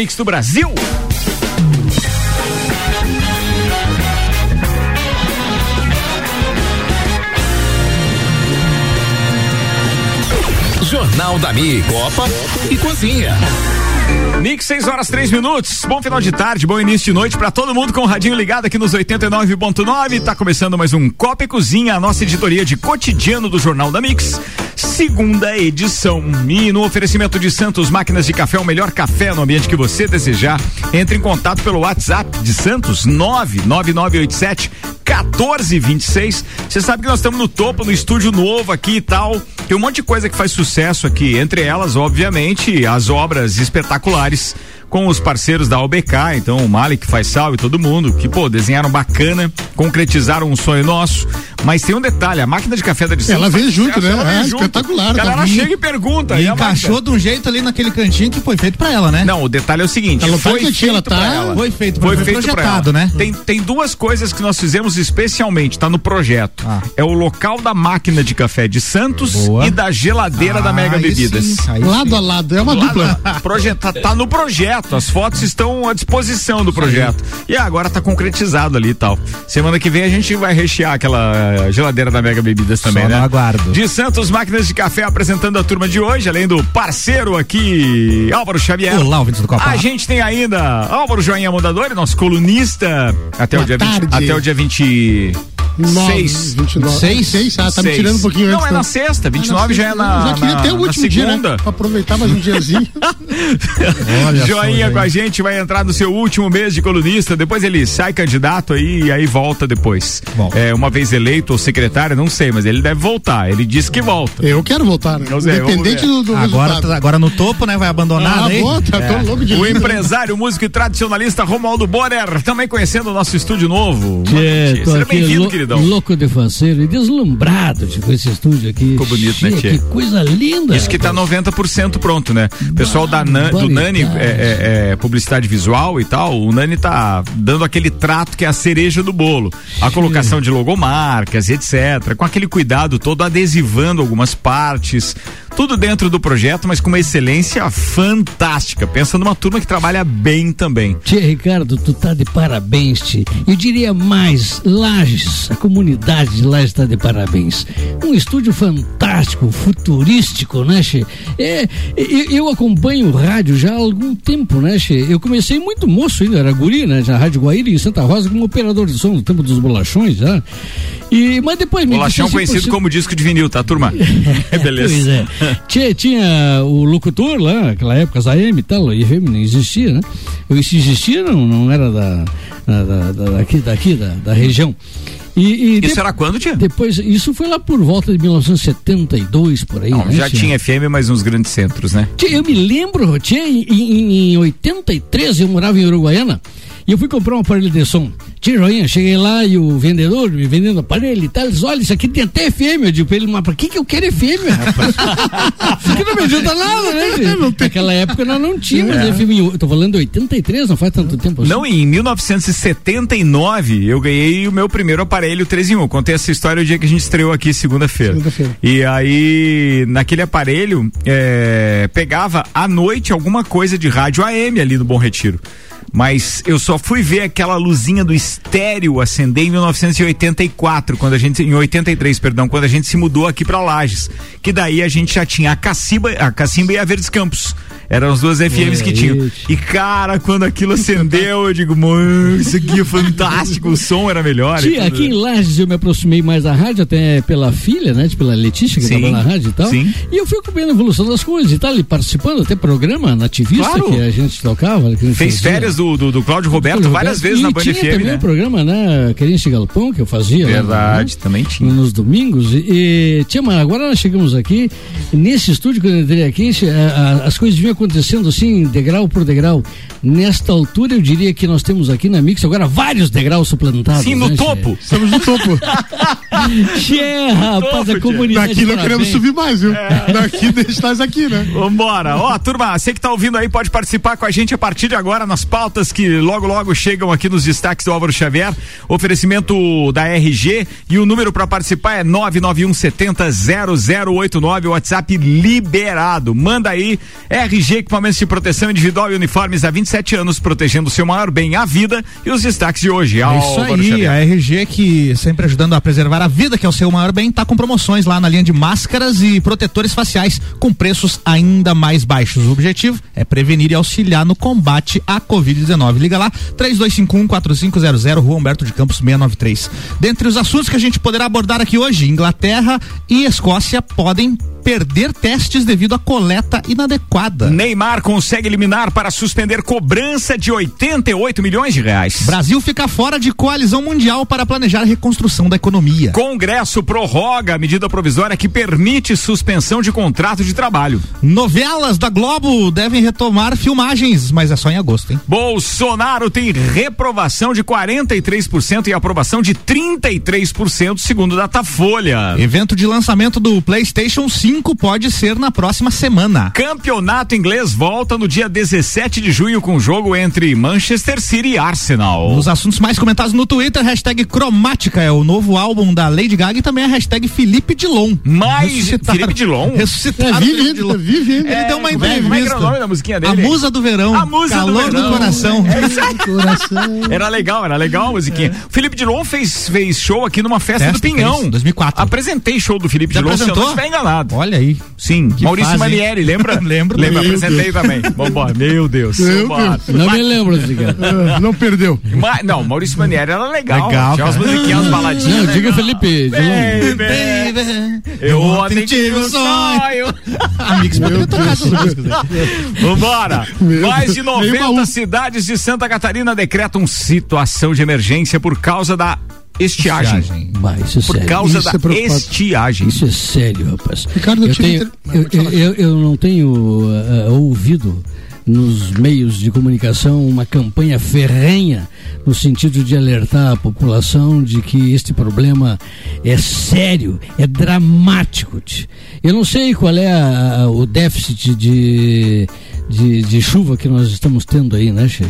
Mix do Brasil. Jornal da Mi, Copa e Cozinha. Mix, 6 horas 3 minutos. Bom final de tarde, bom início de noite para todo mundo com o radinho ligado aqui nos 89.9. Tá começando mais um Copa e Cozinha, a nossa editoria de cotidiano do Jornal da Mix. Segunda edição. E no oferecimento de Santos Máquinas de Café, o melhor café no ambiente que você desejar. Entre em contato pelo WhatsApp de Santos 99987 1426. Você sabe que nós estamos no topo, no estúdio novo aqui e tal. Tem um monte de coisa que faz sucesso aqui. Entre elas, obviamente, as obras espetaculares com os parceiros da OBK, então o Malik faz salve todo mundo, que pô, desenharam bacana, concretizaram um sonho nosso, mas tem um detalhe, a máquina de café da edição. Ela veio junto, né? Ela É, junto. espetacular, tá? chega e pergunta. E e encaixou de um jeito ali naquele cantinho que foi feito pra ela, né? Não, o detalhe é o seguinte, Ela tá foi ela feito pra tá- ela. Foi feito, foi foi feito pra projetado, ela. né? Tem, tem duas coisas que nós fizemos especialmente, tá no projeto. Ah. É o local da máquina de café de Santos Boa. e da geladeira da Ah, Mega aí Bebidas. sim, aí Lado sim. a lado, é uma Lá dupla. na- projeta- tá no projeto, projeto. As fotos estão à disposição do projeto. E agora está concretizado ali e tal. Semana que vem a gente vai rechear aquela eh, geladeira da Mega Bebidas também, Só né? aguardo. De Santos Máquinas de Café apresentando a turma de hoje, além do parceiro aqui, Álvaro Xavier. Olá, ouvintes do Copa. A gente tem ainda Álvaro Joinha Mondadori, nosso colunista, até Boa o dia 20, até o dia 20 6. 6? 6? Ah, tá seis. me tirando um pouquinho antes. Não, é na sexta. 29 ah, na já é na. Já queria na, ter o último dia, né? Pra aproveitar mais um diazinho. Olha Joinha com a gente, vai entrar no seu último mês de colunista. Depois ele sai candidato aí e aí volta depois. Bom. É, uma vez eleito ou secretário, não sei, mas ele deve voltar. Ele disse que volta. Eu quero voltar, né? Sei, Independente do, do agora, resultado. Tá, agora no topo, né? Vai abandonar ah, né? é. louco de o empresário, músico e tradicionalista Romualdo Borer, também conhecendo o nosso estúdio novo. Que, Seja bem-vindo, querido queridão. louco de faceiro e deslumbrado de, com esse estúdio aqui. Ficou bonito, né, Tchê, Tchê? Que coisa linda. Isso que tá rapaz. 90% pronto, né? O pessoal da Nan- do Nani, é, é, é, publicidade visual e tal, o Nani tá dando aquele trato que é a cereja do bolo. A colocação de logomarcas e etc. Com aquele cuidado todo, adesivando algumas partes. Tudo dentro do projeto, mas com uma excelência fantástica. Pensa numa turma que trabalha bem também. Tchê, Ricardo, tu tá de parabéns, tchê. Eu diria mais, Lages, a comunidade de Lages tá de parabéns. Um estúdio fantástico, futurístico, né, Tchê? É, eu, acompanho o rádio já há algum tempo, né, Tchê? Eu comecei muito moço ainda, era guri, né, na Rádio Guaíra em Santa Rosa como operador de som no tempo dos bolachões, já. E, mas depois Bolachão conhecido "Poxa, como disco de vinil, tá, turma? Beleza. Pois é. Tinha, tinha o locutor lá, naquela época, as AM e tal, a IFM não existia, né? Eu se existia, não, não era da, da, da- da- daqui, daqui da, da região. E, e Isso de- era quando, tia? depois, isso foi lá por volta de 1972, por aí, Não, né, já tia? tinha FM, mas nos grandes centros, né? Tia, eu me lembro, tia, em, em, em 83 eu morava em Uruguaiana e eu fui comprar um aparelho de som. Tia Joinha, cheguei lá e o vendedor me vendendo aparelho e tal, ele disse, olha, isso aqui tem até FM. Eu digo pra ele, mas pra que que eu quero FM, rapaz? isso aqui não me ajuda nada, né, tia? Naquela época nós não tínhamos FM. Eu tô falando de 83, não faz tanto tempo assim. Não, em 1979 eu ganhei o meu primeiro aparelho 3 em 1. Contei essa história o dia que a gente estreou aqui segunda-feira. Segunda-feira. E aí, naquele aparelho, é, pegava à noite alguma coisa de rádio AM ali no Bom Retiro. Mas eu só fui ver aquela luzinha do estéreo acender em 1984, quando a gente em 83, perdão, quando a gente se mudou aqui para Lages, que daí a gente já tinha a Caciba, a Cacimba e a Verdes Campos. Eram as duas FMs que tinham. E cara, quando aquilo acendeu, eu digo, mano, isso aqui é fantástico, o som era melhor. Tia, aqui em Lages eu me aproximei mais da rádio, até pela filha, né? Pela Letícia, que Sim, trabalha na rádio e tal. sim. E eu fui acompanhando a evolução das coisas e tal, e participando até programa nativista Claro. que a gente tocava. que a gente Fez fazia. férias do, do, do Cláudio Roberto Roberto. várias vezes E na Band tinha FM, também né? o programa, né? Querência Galpão, que eu fazia. lá, Verdade, né, também tinha. Nos domingos. E, e, tia, mas agora nós chegamos aqui, nesse estúdio, quando eu entrei aqui, a- a- as coisas vinham acontecendo assim, degrau por degrau. Nesta altura, eu diria que nós temos aqui na Mix agora vários degraus suplantados. Sim, no né, topo. Estamos no topo. Tchê, rapaz, a comunidade. Daqui não queremos subir mais, viu? Daqui deixa nós aqui, né? Vambora. Ó, turma, você que tá ouvindo aí pode participar com a gente a partir de agora nas pautas que logo logo chegam aqui nos destaques do Álvaro Xavier. Oferecimento da RG e o número para participar é 991 70 0089, WhatsApp liberado. Manda aí RG equipamentos de proteção individual e uniformes há 27 anos protegendo o seu maior bem, a vida e os destaques de hoje. É isso aí, Xavier. a RG que sempre ajudando a preservar a vida, que é o seu maior bem, tá com promoções lá na linha de máscaras e protetores faciais com preços ainda mais baixos. O objetivo é prevenir e auxiliar no combate à Covid-19. Liga lá, 3251-4500, Rua Humberto de Campos 693. Dentre os assuntos que a gente poderá abordar aqui hoje, Inglaterra e Escócia podem perder testes devido à coleta inadequada. Neymar consegue eliminar para suspender cobrança de 88 milhões de reais. Brasil fica fora de coalizão mundial para planejar a reconstrução da economia. Congresso prorroga a medida provisória que permite suspensão de contrato de trabalho. Novelas da Globo devem retomar filmagens, mas é só em agosto, hein? Bolsonaro tem reprovação de 43% e aprovação de 33%, segundo Datafolha. Evento de lançamento do PlayStation 5 pode ser na próxima semana. Campeonato inglês volta no dia 17 de junho com o jogo entre Manchester City e Arsenal. Os assuntos mais comentados no Twitter, hashtag cromática é o novo álbum da Lady Gaga e também a hashtag Felipe Dilon. Mais Felipe Dilon? Ressuscitado É, vive Dilon. vive. Ele deu uma é- entrevista. Como é que era o nome da musiquinha A dele? musa do verão. A musa do calor verão. coração. É. Era legal, era legal a musiquinha. O Felipe Dilon fez, fez show aqui numa festa, Festa, do Pinhão. fez, 2004. Apresentei show do Felipe Já Dilon, se eu não apresentou? estiver enganado. Olha aí. Sim, Que Maurício fase? Manieri, lembra? Lembro. Lembra, Meu apresentei também. Vambora, meu Deus. Meu vambora. Não me lembro desse cara. Ah, Não perdeu. Ma- não, Maurício Manieri era legal. Legal, Tinha umas musiquinhas, umas baladinhas. Não, né? diga Felipe. Dilon. Baby, eu ontem tive um sonho. Amigos, poderia tocar essas músicas aí. Vambora! Meu Mais de Deus, nem 90 baú. cidades de Santa Catarina decretam situação de emergência por causa da estiagem. Estiagem. Bah, isso é Por sério. causa Isso da é estiagem. Isso é sério, rapaz. Ricardo, eu eu, tenho, inter- eu, eu- eu não tenho ah, ouvido nos meios de comunicação uma campanha ferrenha no sentido de alertar a população de que este problema é sério, é dramático. Eu não sei qual é a- a- o déficit de, de, de chuva que nós estamos tendo aí, né, Che?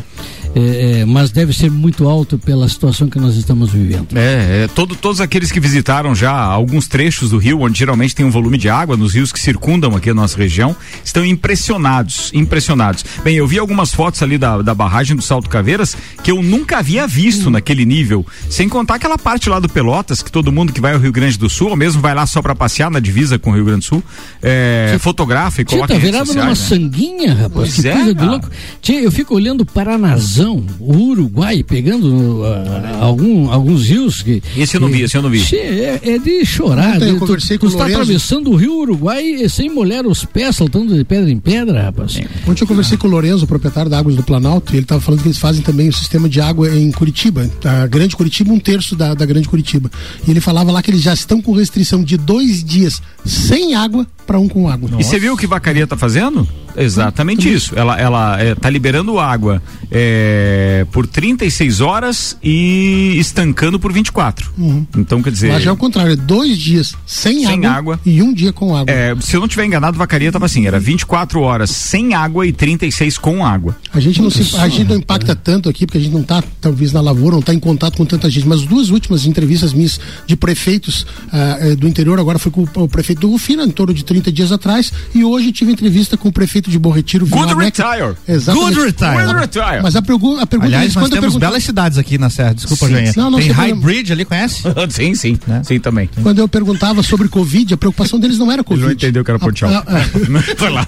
É, é, mas deve ser muito alto pela situação que nós estamos vivendo. É, é, todo- todos aqueles que visitaram já alguns trechos do rio, onde geralmente tem um volume de água, nos rios que circundam aqui a nossa região, estão impressionados, impressionados. Bem, eu vi algumas fotos ali da, da barragem do Salto Caveiras que eu nunca havia visto naquele nível, sem contar aquela parte lá do Pelotas, que todo mundo que vai ao Rio Grande do Sul, ou mesmo vai lá só para passear na divisa com o Rio Grande do Sul, é, fotografa e coloca tá em redes virado numa né? sanguinha, rapaz. Pois que é, coisa de cara. louco. Tia, eu fico olhando o Paranazão, o Uruguai, pegando ah, algum, alguns rios que. Esse eu não vi, esse eu não vi. É, é de chorar. Ontem eu tu conversei tu com o está Lorenzo. atravessando o rio Uruguai sem molhar os pés, saltando de pedra em pedra, rapaz. Ontem eu conversei com o Lourenço, o proprietário da Águas do Planalto, e ele estava falando que eles fazem também o sistema de água em Curitiba, a Grande Curitiba, um terço da, da Grande Curitiba. E ele falava lá que eles já estão com restrição de dois dias sem água para um com água. E você viu o que Vacaria tá fazendo? Exatamente isso. Ela, ela é, tá liberando água é, por 36 horas e estancando por 24. Então, quer dizer. Já é o contrário, é dois dias sem, Sem água, água. e um dia com água. é, se eu não tiver enganado, Vacaria tava assim, era 24 horas sem água e 36 com água. A gente não se, a gente não impacta tanto aqui, porque a gente não está talvez na lavoura, não está em contato com tanta gente. Mas as duas últimas entrevistas minhas de prefeitos ah, eh, do interior, agora foi com o, o prefeito do Rufina, em torno de 30 dias atrás, e hoje tive entrevista com o prefeito de Bom Retiro, Good retire. Exatamente. Good retire. Good retire. Mas a, pergu a pergunta Aliás, deles, nós quando eu temos perguntei- belas cidades aqui na Serra. Desculpa, Sim, não, Tem High problema. Bridge ali, conhece? sim, sim. Né? Sim, também. Quando eu perguntava sobre Covid, a preocupação deles não era Covid. não entendeu que era Portugal. A, a- Foi lá.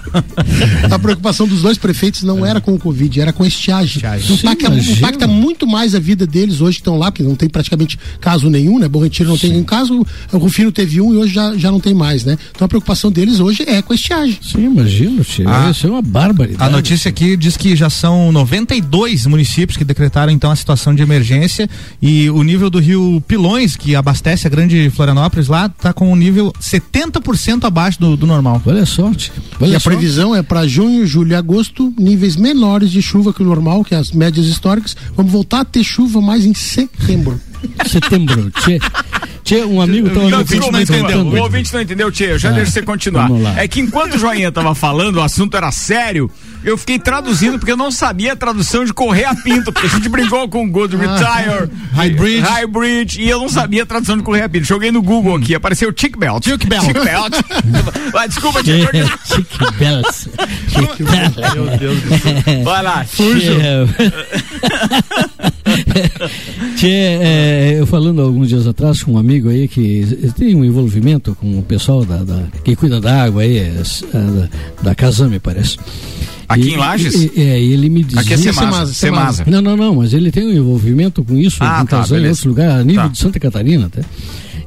a preocupação dos dois prefeitos não era com o Covid, era com a estiagem. Estiagem. Impacta, Sim, imagina. impacta muito mais a vida deles hoje que estão lá, porque não tem praticamente caso nenhum, né? Bom Retiro não tem nenhum caso, o Rufino teve um e hoje já, já não tem mais, né? Então a preocupação deles hoje é com a estiagem. Sim, imagino, tia. Ah. Isso é uma barbaridade. A notícia aqui diz que já são 92 municípios que decretaram então a situação de emergência e o nível do rio Pilões, que abastece a grande Florianópolis lá, tá com um nível 70% abaixo do, do normal. Olha a sorte. e Olha a só. previsão é para junho, julho e agosto, níveis menores de chuva que o normal, que as médias históricas. Vamos voltar a ter chuva mais em setembro. Setembro. Tchê, Tchê, um amigo tava Não, desculpa, desculpa, comentando. o ouvinte não entendeu, Tchê. Eu já Ah, deixo você continuar. É que enquanto o Joinha tava falando, o assunto era sério, eu fiquei traduzindo porque eu não sabia a tradução de correr a pinto, porque a gente brincou com Good Retire, Hybrid. Hybrid, e eu não sabia a tradução de correr a pinto. Joguei no Google aqui, apareceu Tick Belt. Tick Belt. Tick Belt. Mas desculpa, Chique Bells. Chique Bells. Meu Deus do céu. Vai lá. Tchê, é, eu falando alguns dias atrás com um amigo aí que tem um envolvimento com o pessoal da, da- que cuida da água aí, é, a da, da Casame, parece. Aqui E- em Lages? e- É, ele me dizia. Aqui é Semasa. Semasa. Não, não, não, mas ele tem um envolvimento com isso Ah, em tá, Casame, em beleza. outro lugar, a nível Tá. de Santa Catarina até.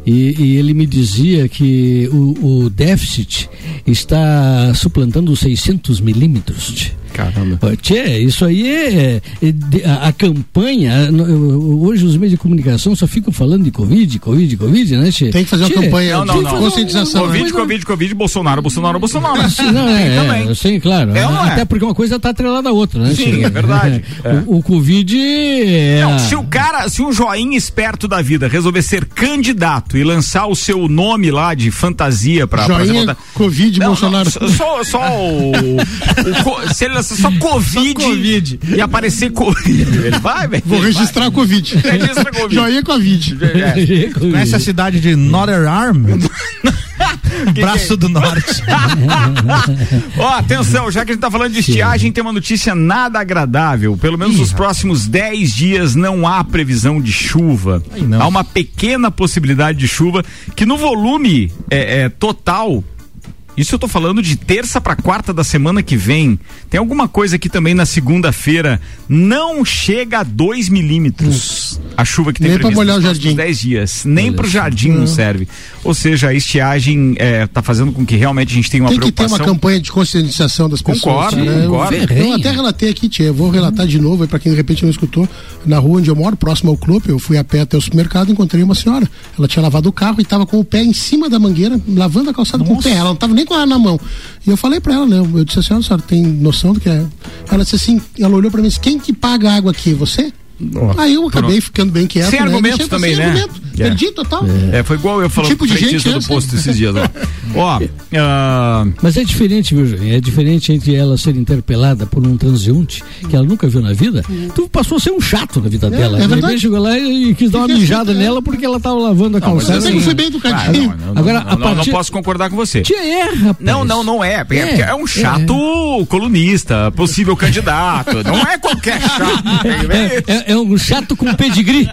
E, e ele me dizia que o, o déficit está suplantando os 600 milímetros. Caramba. Tchê, isso aí é, é de- a, a campanha. no- eu- Hoje os meios de comunicação só ficam falando de Covid, Covid, Covid, né, Tchê? Tem que fazer uma Tchê, campanha Não, não, de não. conscientização. né? Covid, mas- Covid, Covid, Bolsonaro, Bolsonaro, Bolsonaro. Não, é, é, Também. sim, claro. É é? Até porque uma coisa está atrelada à outra, né? Sim, Tchê? é verdade. É. O, o Covid é. Não, se o cara, se um joinha esperto da vida resolver ser candidato e lançar o seu nome lá de fantasia pra, pra Joinha, votar- Covid, Não, Bolsonaro. não, só, só o, o co- Se ele só COVID, Covid. e aparecer Covid, ele vai, velho. Vou registrar Covid. Registra Covid. Joinha Covid. É. Conhece a cidade de Northern Arm? Braço do Norte. Ó, atenção, já que a gente tá falando de estiagem, tem uma notícia nada agradável. Pelo menos nos próximos 10 dias não há previsão de chuva. não. Há uma pequena possibilidade de chuva que no volume é, é, total. Isso eu tô falando de terça para quarta da semana que vem. Tem alguma coisa aqui também na segunda-feira. Não chega a 2 milímetros a chuva que tem Nem pra molhar o jardim. 10 dias. Nem Olha pro só. jardim não serve. Ou seja, a estiagem é, tá fazendo com que realmente a gente tenha uma Tem que ter preocupação. uma campanha de conscientização das pessoas. Concordo, né? Eu- concordo. Eu, até relatei aqui, tia, eu vou relatar de novo, aí pra quem de repente não escutou, na rua onde eu moro, próximo ao clube, eu fui a pé até o supermercado e encontrei uma senhora. Ela tinha lavado o carro e estava com o pé em cima da mangueira, lavando a calçada com o pé. Ela não estava nem com ela na mão. E eu falei pra ela, né? Eu disse assim, a senhora tem noção do que é? Ela disse assim, ela olhou pra mim e disse, quem que paga a água aqui? Você? Aí eu acabei ficando bem quieto. Sem né? argumentos Deixei- também, sem né? argumento. É. Perdi total. É, foi igual eu falando tipo com o de gente frentista do posto esses dias. Ó, ó ah, Mas é diferente, viu? É diferente entre ela ser interpelada por um transeunte que ela nunca viu na vida. Tu passou a ser um chato na vida dela. é De repente chegou lá e quis dar uma Fiquei mijada assim, é. nela porque ela tava lavando a Não, mas calçada. Eu assim, sempre fui bem ah, educadinho. não, não, Agora, não, a não, não partir- posso concordar com você. Tia, é, rapaz. Não, não, não é. É, É, é um chato colunista, possível candidato. Não é qualquer chato. É, é- é um chato com pedigree.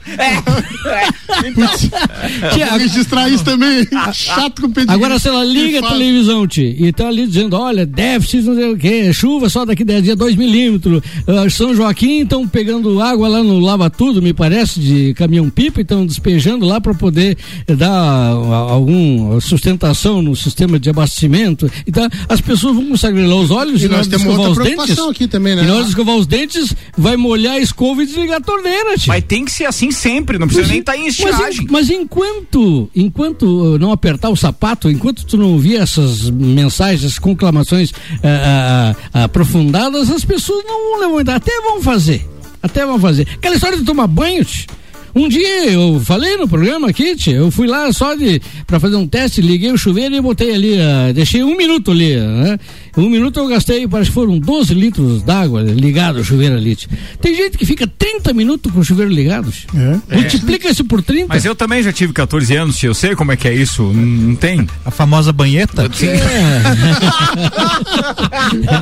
Tia, Vou registrar isso também. Chato com pedido. Agora, se ela liga a televisão, Ti, e tá ali dizendo, olha, déficit, não sei o quê, chuva só daqui 10 dias, 2 milímetros. Ah, São Joaquim estão pegando água lá no Lava Tudo, me parece, de caminhão-pipa, e estão despejando lá para poder dar ah, alguma sustentação no sistema de abastecimento. Então, as pessoas vão começar a grilar os olhos E e, nós temos escovar outra os dentes. preocupação aqui também, né? E na hora de escovar os dentes, vai molhar a escova e desligar torneira, Ti. Mas tem que ser assim sempre, não precisa Mas nem estar em mas en- estiagem. Mas, enquanto, enquanto uh, não apertar o sapato, enquanto tu não ouvir essas mensagens, conclamações ah, ah, aprofundadas, as pessoas não vão levantar. Até vão fazer. Até vão fazer. Aquela história de tomar banho, tch, um dia eu falei no programa aqui, tch, eu fui lá só de para fazer um teste, liguei o chuveiro e botei ali, ah, deixei um minuto ali, né? Um minuto eu gastei, parece que foram 12 litros d'água ligado o chuveiro ali. tch. Tem gente que fica 30 minutos com o chuveiro ligado. É. Multiplica isso por 30. Mas eu também já tive 14 anos, tio, eu sei como é que é isso. Não, tem? A famosa banheta.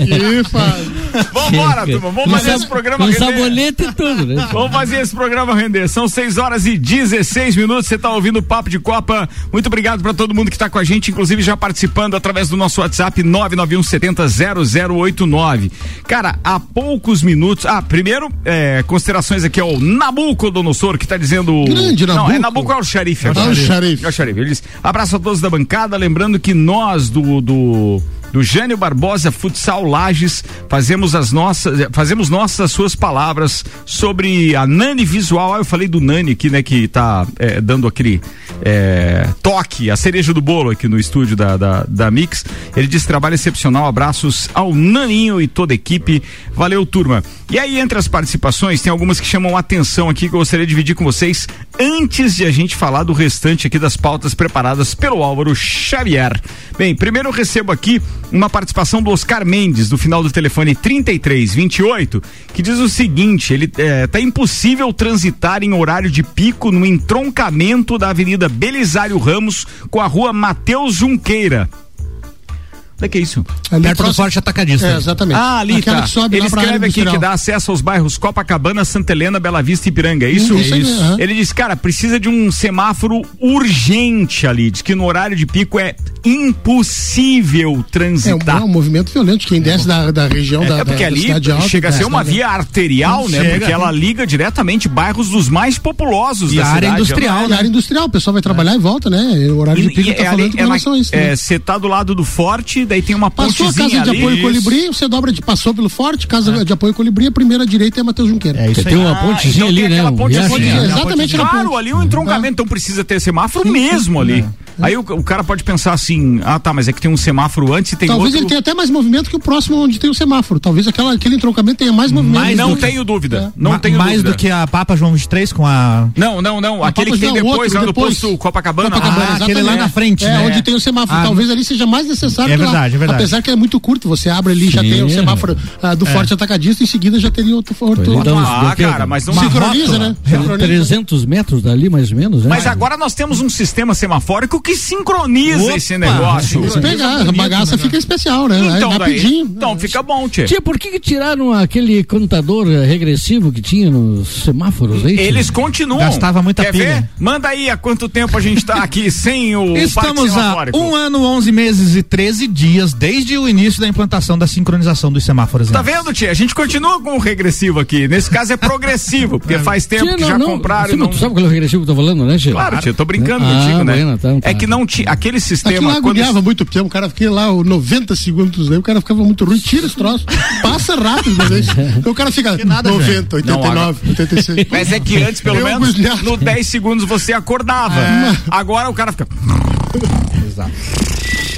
Ih, Fábio. Vambora, turma, vamos fazer esse programa Com render. sabonete e tudo, né? Vamos fazer esse programa render. São 6 horas e 16 minutos. Você está ouvindo o Papo de Copa. Muito obrigado para todo mundo que está com a gente, inclusive já participando através do nosso WhatsApp 991 70 0089. Cara, há poucos minutos. Ah, primeiro, é, considerações aqui ao Nabucodonosor, que está dizendo. Grande Não, Nabuco. é Nabuco é o xerife. É o xerife. É o xerife. Ele diz, abraço a todos da bancada. Lembrando que nós do. do do Jânio Barbosa Futsal Lages. Fazemos as nossas, fazemos nossas suas palavras sobre a Nani Visual. Ah, eu falei do Nani aqui, né, que tá é, dando aquele é, toque, a cereja do bolo aqui no estúdio da, da, da Mix. Ele diz trabalho excepcional. Abraços ao Naninho e toda a equipe. Valeu, turma. E aí, entre as participações, tem algumas que chamam atenção aqui que eu gostaria de dividir com vocês antes de a gente falar do restante aqui das pautas preparadas pelo Álvaro Xavier. Bem, primeiro eu recebo aqui uma participação do Oscar Mendes, do final do telefone 3328, que diz o seguinte: ele é, tá impossível transitar em horário de pico no entroncamento da Avenida Belisário Ramos com a rua Mateus Junqueira. O que é isso? Ali Perto do próximo- forte atacadista. É, exatamente. Ah, ali Aquela tá. que sobe Ele escreve aqui que dá acesso aos bairros Copacabana, Santa Helena, Bela Vista e Ipiranga, é isso? Isso aham. Ele diz, cara, precisa de um semáforo urgente ali. Diz que no horário de pico é impossível É um, transitar. é um movimento violento. Quem desce da, da região da, É porque da, da ali cidade alta. chega a ser uma da- via arterial, né? Chega. Porque ela liga diretamente bairros dos mais populosos E da área cidade. industrial, É, área industrial, o pessoal vai trabalhar e volta, né? O horário de pico E, tá e falando ali, com é, relação a isso. né? Você tá do lado do forte, daí tem uma Passou a pontezinha casa de ali. apoio Isso. Colibri, você dobra de passou pelo Forte, casa de apoio Colibri, a primeira direita é Matheus Junqueira. É isso Tem aí. uma Ah, pontezinha então ali, tem né? aquela Um pontezinha. riacho, Ponte- né? exatamente na Claro, ponte. ali um entroncamento, então precisa ter semáforo mesmo ali. Aí o, o cara pode pensar assim, ah tá, mas é que tem um semáforo antes e tem Talvez outro. ele tenha até mais movimento que o próximo onde tem o semáforo. Talvez aquela, aquele entroncamento tenha mais movimento. Mas não tenho dúvida. Não Ma- tenho mais dúvida. do que a Papa João 23 com a. Não, não, não. Aquele que tem não, depois, outro, lá no depois. posto Copacabana. Copacabana, Ah, aquele lá na frente, É, né? onde tem o semáforo. Ah, Talvez ali seja mais necessário. É que lá. Verdade, é verdade. Apesar que é muito curto, você abre ali, já Sim. tem o semáforo ah, do Forte Atacadista, em seguida já teria outro. dá uns- Ah, cara, mas não Sincroniza, né? São Sincroniza. 300 metros dali, mais ou menos, né? Mas agora nós temos um sistema semafórico que sincroniza Opa! esse negócio. Se pegar, a bagaça fica especial, né? Então, daí, rapidinho. então fica bom, tchê. Tia, por que, que tiraram aquele contador eh, regressivo que tinha nos semáforos aí? tia? Eles continuam. Gastava muita Quer pilha. ver? Manda aí há quanto tempo a gente tá aqui sem o Estamos semafórico. um ano, 11 meses e 13 dias desde o início da implantação da sincronização dos semáforos. Tá né? vendo, tia? A gente continua com o regressivo aqui. Nesse caso é progressivo, porque faz tempo Tia, que não, já não, compraram Você não, não. sabe qual é o regressivo que eu tô falando, né, tia? Claro, tia, eu tô brincando Ah, contigo, né? bueno, então tá. É que não tinha. Aquele Aquilo sistema. lá quando- muito tempo, o cara fica lá o 90 segundos, aí o cara ficava muito ruim, tira esse troço, passa rápido, uma vez. Então o cara fica nada, 90, 89, 86. Mas é que antes, pelo Eu menos, no 10 segundos você acordava. Agora o cara fica.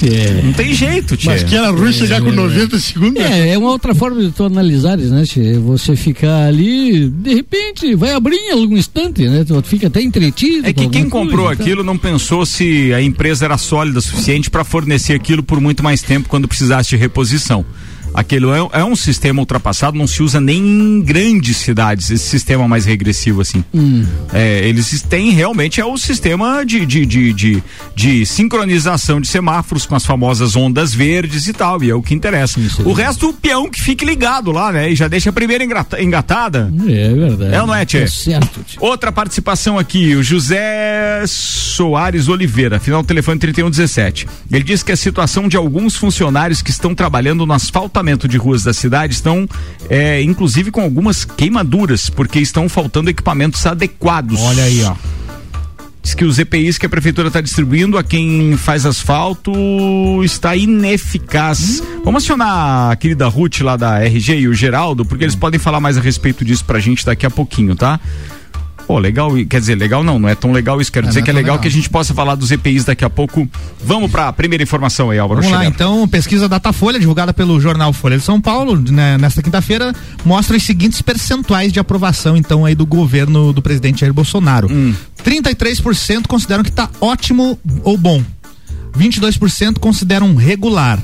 É. Não tem jeito, tia. Mas que era ruim chegar com 90 segundos. É, é uma outra forma de tu analisares, né, tia? Você ficar ali, de repente, vai abrir em algum instante, né? Tu fica até entretido. É que quem comprou coisa, aquilo não pensou se a empresa era sólida o suficiente para fornecer aquilo por muito mais tempo quando precisasse de reposição. Aquilo é, é um sistema ultrapassado, não se usa nem em grandes cidades, esse sistema mais regressivo assim. Hum. É, eles têm realmente é o sistema de, de, de, de, de sincronização de semáforos com as famosas ondas verdes e tal, e é o que interessa. Isso o resto, o peão que fique ligado lá, né? E já deixa a primeira engatada. É verdade. É ou não é, tia? Tá certo, tia. Outra participação aqui, o José Soares Oliveira, final do telefone 3117. Ele diz que a situação de alguns funcionários que estão trabalhando no asfaltamento de ruas da cidade estão, é, inclusive, com algumas queimaduras, porque estão faltando equipamentos adequados. Olha aí, ó. Diz que os EPIs que a prefeitura está distribuindo a quem faz asfalto está ineficaz. Vamos acionar a querida Ruth lá da RG e o Geraldo, porque eles podem falar mais a respeito disso pra gente daqui a pouquinho, tá? Pô, legal, e- quer dizer, legal não, não é tão legal isso, quero É, dizer não é que é legal, legal. que a gente possa falar dos EPIs daqui a pouco. Vamos pra primeira informação aí, Álvaro Vamos lá, Xavier. então, pesquisa Datafolha, divulgada pelo jornal Folha de São Paulo, né, nesta quinta-feira, mostra os seguintes percentuais de aprovação, então, aí do governo do presidente Jair Bolsonaro. 33% consideram que está ótimo ou bom. 22% consideram regular.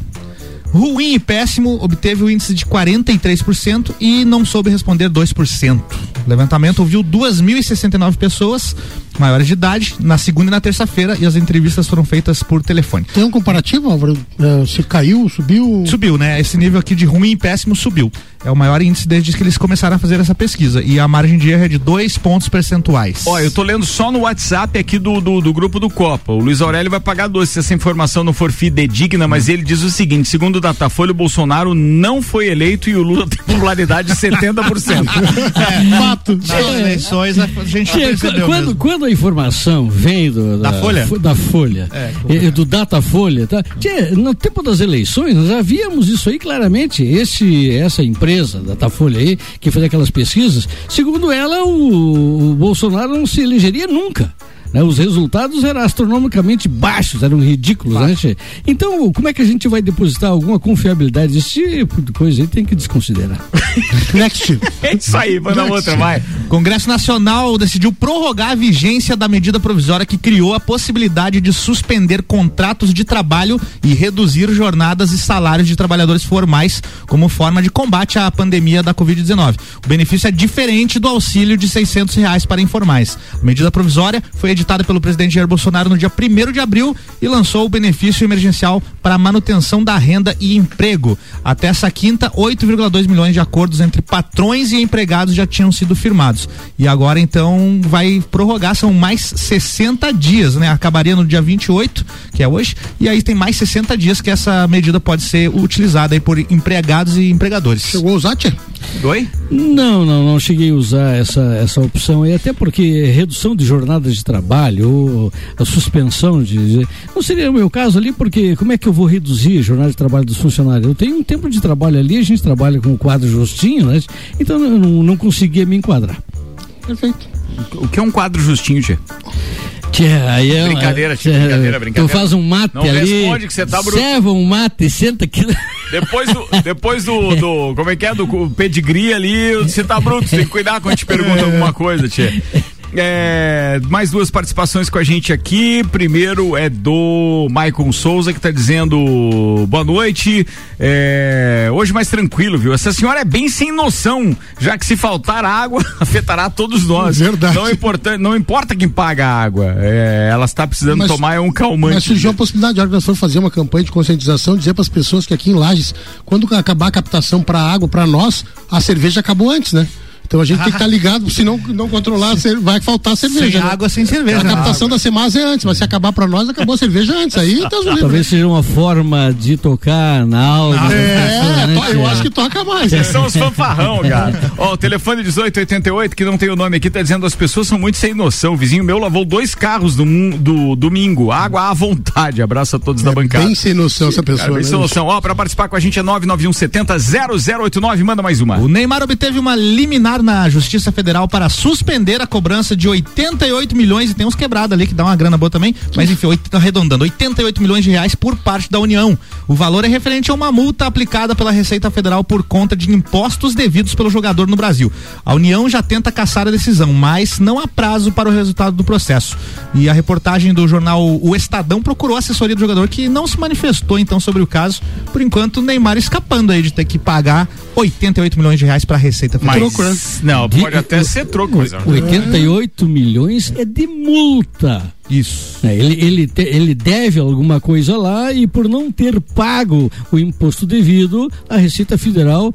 Ruim e péssimo obteve o índice de 43% e não soube responder 2%. O levantamento ouviu 2.069 pessoas maiores de idade na segunda e na terça-feira e as entrevistas foram feitas por telefone. Tem um comparativo, Álvaro? É, se caiu, subiu? Subiu, né? Esse nível aqui de ruim e péssimo subiu. É o maior índice desde que eles começaram a fazer essa pesquisa. E a margem de erro é de dois pontos percentuais. Ó, eu tô lendo só no WhatsApp aqui do, do, do grupo do Copa. O Luiz Aurélio vai pagar doce se essa informação não for fidedigna, mas ele diz o seguinte: segundo o Datafolha, o Bolsonaro não foi eleito e o Lula tem popularidade de 70%. Fato. Nas eleições a gente Tia, percebeu quando, mesmo. quando informação vem do, Da Folha? fo- Da Folha. É, do Datafolha, tá? Tchê, no tempo das eleições, nós já víamos isso aí claramente. Esse, essa empresa, Datafolha aí, que faz aquelas pesquisas, segundo ela, o, o Bolsonaro não se elegeria nunca. Né? Os resultados eram astronomicamente baixos, eram ridículos, né? Então, como é que a gente vai depositar alguma confiabilidade desse tipo de coisa aí? Tem que desconsiderar. Next. É isso aí, manda outra, vai. Congresso Nacional decidiu prorrogar a vigência da medida provisória que criou a possibilidade de suspender contratos de trabalho e reduzir jornadas e salários de trabalhadores formais como forma de combate à pandemia da Covid-19. O benefício é diferente do auxílio de 600 reais para informais. A medida provisória foi editada pelo presidente Jair Bolsonaro no dia 1 de abril e lançou o benefício emergencial para a manutenção da renda e emprego. Até essa quinta, 8,2 milhões de acordos entre patrões e empregados já tinham sido firmados. E agora então vai prorrogar, são mais 60 dias, né? Acabaria no dia 28, que é hoje, e aí tem mais 60 dias que essa medida pode ser utilizada aí por empregados e empregadores. Chegou a usar, tia? Oi? Não, não, não cheguei a usar essa, essa opção aí, até porque redução de jornadas de trabalho ou a suspensão de. Não seria o meu caso ali, porque como é que eu vou reduzir a jornada de trabalho dos funcionários? Eu tenho um tempo de trabalho ali, a gente trabalha com o quadro justinho, né? Então eu não, não conseguia me enquadrar. Perfeito. O que é um quadro justinho, Tchê? Tchê, aí é, Brincadeira, tchê, brincadeira, brincadeira. Tu faz um mate Não ali. responde que você tá bruto. Serva um mate, senta aqui. Depois do, depois do, do, como é que é, do pedigree ali, você tá bruto, você tem que cuidar quando te pergunta alguma coisa, tia. É, mais duas participações com a gente aqui. Primeiro é do Maicon Souza, que tá dizendo boa noite. É, hoje mais tranquilo, viu? Essa senhora é bem sem noção, já que se faltar água, afetará todos nós. Verdade. Não, é importante, não importa quem paga a água. É, ela está precisando Mas- tomar é um calmante. Mas surgiu a possibilidade, de nós formos fazer uma campanha de conscientização, dizer para as pessoas que aqui em Lages, quando acabar a captação para água para nós, a cerveja acabou antes, né? Então a gente tem que estar ligado, se não, não controlar, vai faltar cerveja. Sem né? água, sem cerveja. A né? captação da Semas é antes, mas se acabar para nós, acabou a cerveja antes. Aí Deus o livre. Talvez seja uma forma de tocar na aula. É, né, eu acho que toca mais. Vocês são os fanfarrão, cara. Ó, o telefone 1888, que não tem o nome aqui, tá dizendo as pessoas são muito sem noção. O vizinho meu lavou dois carros do, do domingo. Água à vontade. Abraço a todos da bancada. Bem sem noção essa Cara, pessoa. bem né? sem noção. Ó, pra participar com a gente é 99170 0089. Manda mais uma. O Neymar obteve uma liminar na Justiça Federal para suspender a cobrança de 88 milhões, e tem uns quebrados ali que dá uma grana boa também, mas enfim, oit- arredondando, 88 milhões de reais por parte da União. O valor é referente a uma multa aplicada pela Receita Federal por conta de impostos devidos pelo jogador no Brasil. A União já tenta caçar a decisão, mas não há prazo para o resultado do processo. E a reportagem do jornal O Estadão procurou a assessoria do jogador que não se manifestou então sobre o caso. Por enquanto, o Neymar escapando aí de ter que pagar 88 milhões de reais para a Receita Federal. Mas, Não, pode De- até ser troco, mas. 88 milhões é de multa. Isso. É, ele, ele, te- ele deve alguma coisa lá e por não ter pago o imposto devido, a Receita Federal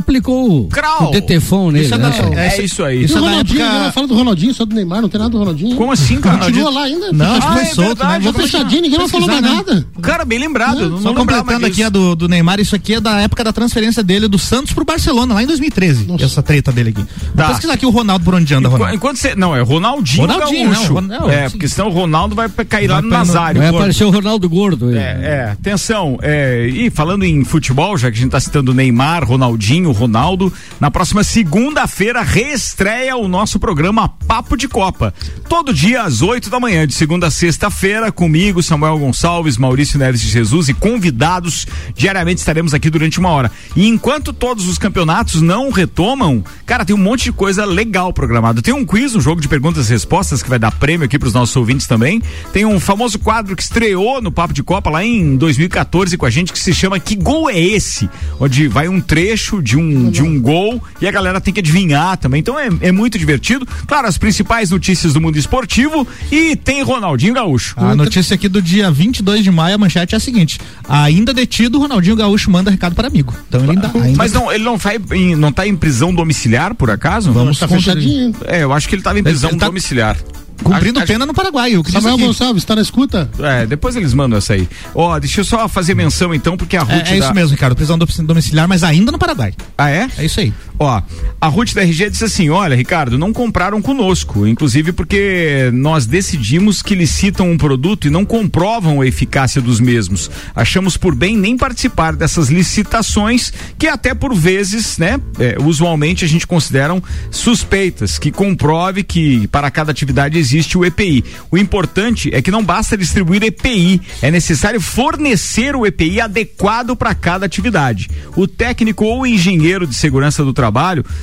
aplicou Crau. o detefon nele. Isso é né, da-? É, Essa- isso aí. E Isso o é da Ronaldinho, época- ela fala do Ronaldinho, só do Neymar, não tem nada do Ronaldinho. Como assim, cara? Continua lá ainda. Não, acho que foi é solto, né? Vou fechadinho, ninguém mais falou mais né? nada. Cara, bem lembrado. não, Só não lembrava completando aqui a do, do Neymar, isso aqui é da época da transferência dele do Santos pro Barcelona, lá em 2013. Essa treta dele aqui. Tá. Vou pesquisar aqui o Ronaldo por onde anda, Ronaldo. Enquanto você. Não, é Ronaldinho, Ronaldinho, Gaúcho. não, Ronaldo, é, sim. porque senão o Ronaldo vai cair lá no Nazário. Vai aparecer o Ronaldo Gordo. É, é, atenção, é, e falando em futebol, já que a gente tá citando Neymar, Ronaldinho, Ronaldo, na próxima segunda-feira reestreia o nosso programa Papo de Copa. Todo dia às 8 da manhã, de segunda a sexta-feira, comigo, Samuel Gonçalves, Maurício Neves de Jesus e convidados. Diariamente estaremos aqui durante uma hora. E enquanto todos os campeonatos não retomam, cara, tem um monte de coisa legal programado. Tem um quiz, um jogo de perguntas e respostas que vai dar prêmio aqui pros nossos ouvintes também. Tem um famoso quadro que estreou no Papo de Copa lá em 2014 com a gente que se chama Que Gol é Esse? Onde vai um trecho de um, de um gol e a galera tem que adivinhar também. Então é, é muito divertido. Claro, as principais notícias do mundo esportivo e tem Ronaldinho Gaúcho. A notícia aqui do dia 22 de maio, a manchete é a seguinte: ainda detido, Ronaldinho Gaúcho manda recado para amigo. Então ele ainda. ainda Mas não, ele não, vai em, não tá em prisão domiciliar, por acaso? Vamos Tá fechadinho. É, eu acho que ele tava em prisão ele tá- domiciliar. Cumprindo Acho- pena no Paraguai. O que diz Samuel aqui. Gonçalves, tá na escuta? É, depois eles mandam essa aí. Ó, deixa eu só fazer menção então, porque a Ruth. É, é isso da- mesmo, Ricardo. Prisão do- domiciliar, mas ainda no Paraguai. Ah, é? É isso aí. Ó, a Ruth da RG disse assim: olha, Ricardo, não compraram conosco, inclusive porque nós decidimos que licitam um produto e não comprovam a eficácia dos mesmos. Achamos por bem nem participar dessas licitações, que até por vezes, né, é, usualmente a gente consideram suspeitas, que comprove que para cada atividade existe o EPI. O importante é que não basta distribuir EPI, é necessário fornecer o EPI adequado para cada atividade. O técnico ou engenheiro de segurança do trabalho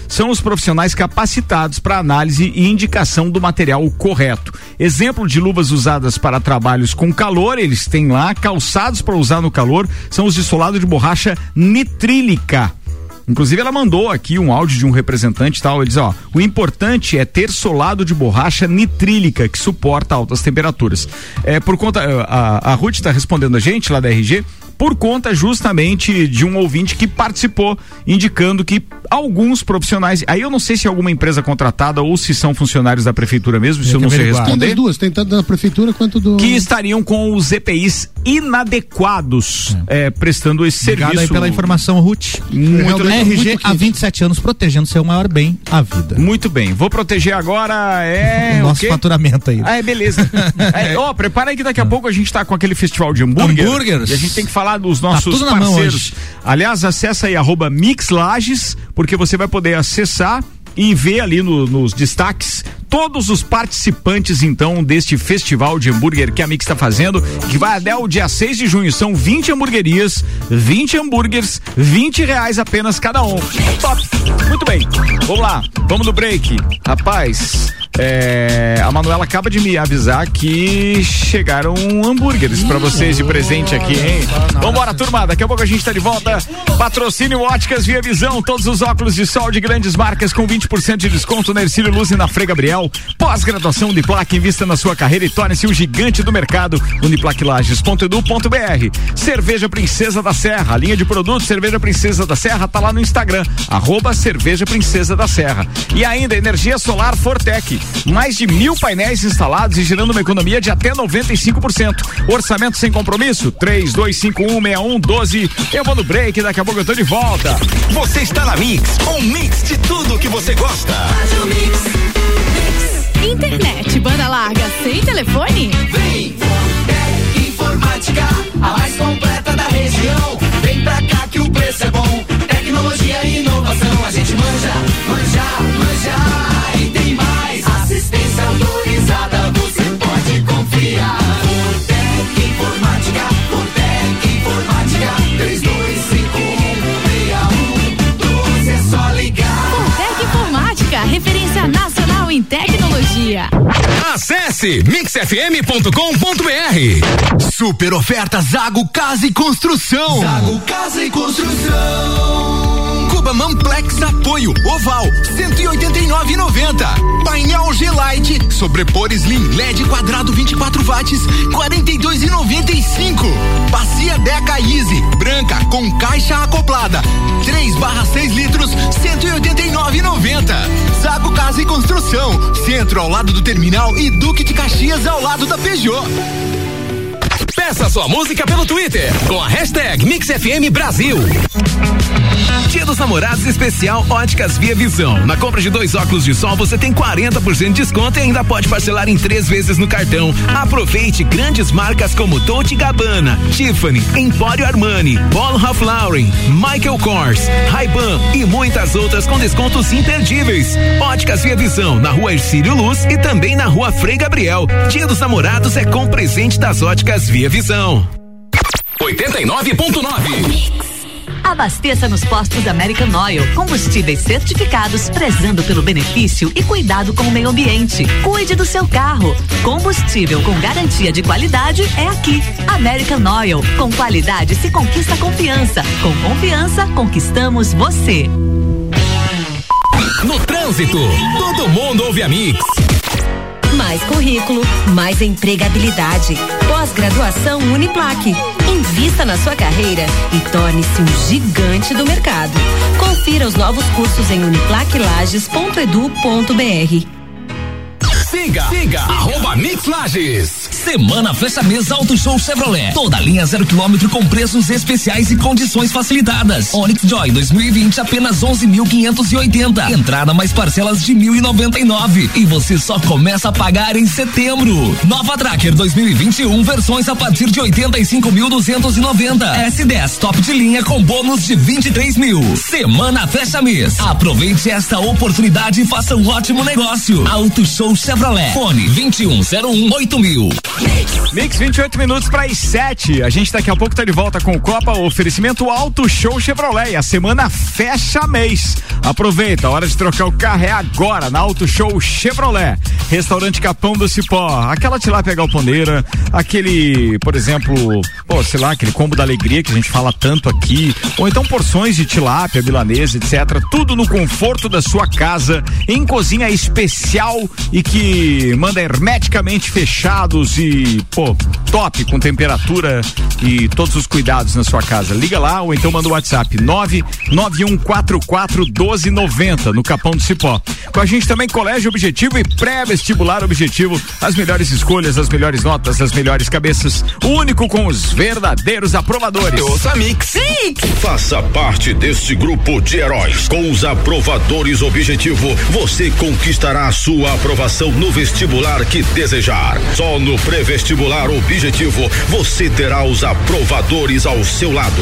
são os profissionais capacitados para análise e indicação do material correto. Exemplo de luvas usadas para trabalhos com calor, eles têm lá calçados para usar no calor, são os de solado de borracha nitrílica. Inclusive, ela mandou aqui um áudio de um representante tal. Ele diz: ó, o importante é ter solado de borracha nitrílica que suporta altas temperaturas. É, por conta. A, a Ruth está respondendo a gente lá da RG por conta justamente de um ouvinte que participou, indicando que alguns profissionais, aí eu não sei se é alguma empresa contratada ou se são funcionários da prefeitura mesmo, se eu não sei responder. Tem duas, tem tanto da prefeitura quanto do. Que estariam com os EPIs inadequados, é. É, prestando esse Obrigado serviço. aí pela informação, Ruth. Muito legal. RG há 27 anos protegendo seu maior bem, a vida. Muito bem. Vou proteger agora é o nosso o faturamento aí. Ah, é beleza. é, ó, prepara aí que daqui a pouco a gente tá com aquele festival de hambúrguer. Hambúrgueres. E a gente tem que falar dos nossos tá parceiros. Aliás, acessa aí arroba Mixlages, porque você vai poder acessar e ver ali no, nos destaques todos os participantes então deste festival de hambúrguer que a Mix está fazendo, que vai até o dia 6 de junho. São 20 hamburguerias, 20 hambúrgueres, 20 reais apenas cada um. Top! Muito bem, vamos lá, vamos no break. Rapaz, é, a Manuela acaba de me avisar que chegaram hambúrgueres para vocês de presente aqui, hein? Vambora, turma, daqui a pouco a gente tá de volta. Patrocínio Óticas Via Visão, todos os óculos de sol de grandes marcas com 20% de desconto na Ercílio Luz e na Frei Gabriel. Pós-graduação Uniplac, invista na sua carreira e torne-se um gigante do mercado. Uniplaclages.edu.br. Cerveja Princesa da Serra, a linha de produtos Cerveja Princesa da Serra tá lá no Instagram, arroba Cerveja Princesa da Serra. E ainda energia solar Fortec, mais de mil painéis instalados e gerando uma economia de até 95%. Orçamento sem compromisso? 32516112. Eu vou no break, daqui a pouco eu tô de volta. Você está na Mix, um mix de tudo que você gosta. Internet, banda larga, sem telefone? Vem, Fortec Informática, a mais completa da região. Vem pra cá que o preço é bom. Tecnologia e inovação, a gente manja, manja, manja. Em tecnologia. Acesse mixfm.com.br. Super oferta Zago Casa e Construção. Zago Casa e Construção. Cuba Mamplex Apoio Oval 189,90. Painel G-Lite sobrepor Slim LED quadrado 24 watts 42,95. Bacia Deca Easy branca com caixa acoplada 3 barra 6 litros 189,90. Zago Casa e Construção Centro ao lado do terminal e Duque de Caxias ao lado da Peugeot. Peça sua música pelo Twitter com a hashtag MixFM Brasil. Dia dos Namorados especial Óticas Via Visão. Na compra de dois óculos de sol você tem 40% de desconto e ainda pode parcelar em três vezes no cartão. Aproveite grandes marcas como Dolce Gabbana, Tiffany, Empório Armani, Ralph Lauren, Michael Kors, Ray-Ban e muitas outras com descontos imperdíveis. Óticas Via Visão na Rua Ercílio Luz e também na Rua Frei Gabriel. Dia dos Namorados é com presente das Óticas Via Visão. 89.9 Abasteça nos postos American Oil. Combustíveis certificados, prezando pelo benefício e cuidado com o meio ambiente. Cuide do seu carro. Combustível com garantia de qualidade é aqui. American Oil. Com qualidade se conquista confiança. Com confiança, conquistamos você. No trânsito, todo mundo ouve a Mix. Mais currículo, mais empregabilidade. Pós-graduação Uniplaque. Invista na sua carreira e torne-se um gigante do mercado. Confira os novos cursos em uniplaquilages.edu.br. Siga, siga, arroba Mix Lages. Semana Fecha Mês Auto Show Chevrolet. Toda linha zero quilômetro com preços especiais e condições facilitadas. Onix Joy 2020 apenas 11.580. Entrada mais parcelas de 1.099 e você só começa a pagar em setembro. Nova Tracker 2021 versões a partir de 85.290. S10 top de linha com bônus de 23 mil. Semana Fecha Mês. Aproveite esta oportunidade e faça um ótimo negócio. Auto Show Chevrolet. Fone 2101 8000. Mix 28 minutos para as 7. A gente daqui a pouco tá de volta com o Copa Oferecimento Auto Show Chevrolet. A semana fecha mês. Aproveita, a hora de trocar o carro é agora na Auto Show Chevrolet. Restaurante Capão do Cipó. Aquela tilápia galponeira, aquele, por exemplo, pô, sei lá, aquele combo da alegria que a gente fala tanto aqui, ou então porções de tilápia, milanesa, etc. Tudo no conforto da sua casa, em cozinha especial e que manda hermeticamente fechados e, pô, top com temperatura e todos os cuidados na sua casa. Liga lá ou então manda o WhatsApp 99144 1290 no Capão do Cipó. Com a gente também Colégio Objetivo e Pré-Vestibular Objetivo, as melhores escolhas, as melhores notas, as melhores cabeças, o único com os verdadeiros aprovadores. Ouça Mix. Faça parte deste grupo de heróis. Com os aprovadores Objetivo, você conquistará a sua aprovação no vestibular que desejar. Só no pré-vestibular Objetivo, você terá os aprovadores ao seu lado,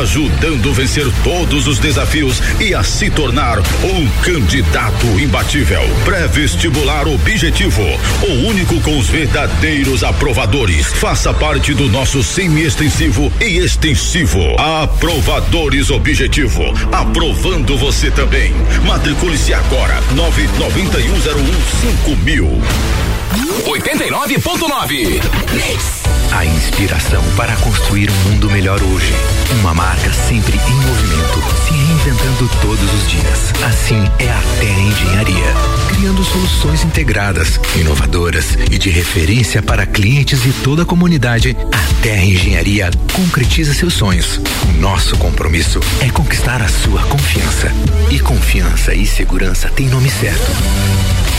ajudando a vencer todos os desafios e a se tornar um candidato imbatível. Pré-vestibular Objetivo, o único com os verdadeiros aprovadores. Faça parte do nosso semi-extensivo e extensivo. Aprovadores Objetivo, aprovando você também. Matricule-se agora, nove noventa e um zero um cinco mil. 89.9. A inspiração para construir um mundo melhor hoje. Uma marca sempre em movimento, se reinventando todos os dias. Assim é a Terra Engenharia. Criando soluções integradas, inovadoras e de referência para clientes e toda a comunidade, a Terra Engenharia concretiza seus sonhos. O nosso compromisso é conquistar a sua confiança. E confiança e segurança têm nome certo.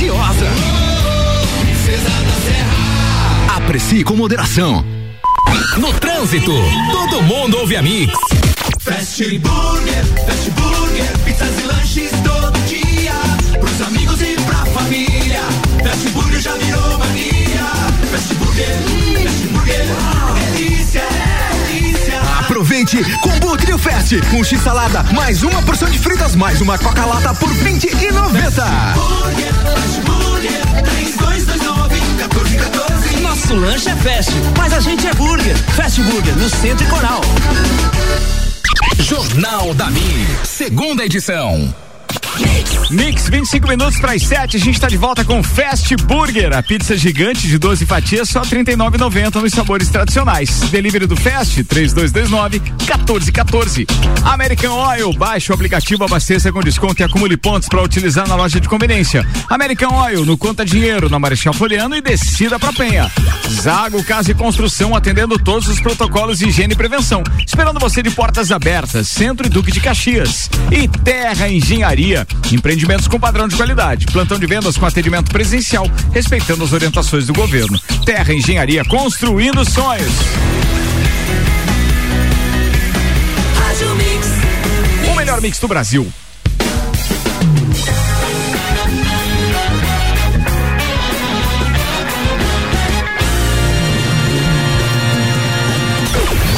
Deliciosa. Princesa da Serra. Aprecie com moderação. No trânsito, todo mundo ouve a Mix. Fast Burger, Fast Burger, pizzas e lanches todo dia. Pros amigos e pra família. Fast Burger já virou mania. Fast Burger, Fast Burger, delícia, Aproveite Combo Trio Fest, um X salada, mais uma porção de fritas, mais uma Coca Lata por vinte e noventa. Burger, Fast Burger, 3229 1414. Nosso lanche é fast, mas a gente é burger. Fast Burger, no Centro e Coral. Jornal da Mix, segunda edição. Mix, 25 minutos para as 7. A gente está de volta com Fast Burger, a pizza gigante de 12 fatias, só R$ 39,90 nos sabores tradicionais. Delivery do Fast, 3229-1414. American Oil, baixe o aplicativo, abasteça com desconto e acumule pontos para utilizar na loja de conveniência. American Oil, no Conta Dinheiro, na Marechal Floriano e descida para Penha. Zago Casa e Construção, atendendo todos os protocolos de higiene e prevenção. Esperando você de portas abertas, Centro e Duque de Caxias. E Terra Engenharia, empreendimentos com padrão de qualidade. Plantão de vendas com atendimento presencial, respeitando as orientações do governo. Terra Engenharia, construindo sonhos. Rádio Mix. O melhor mix do Brasil.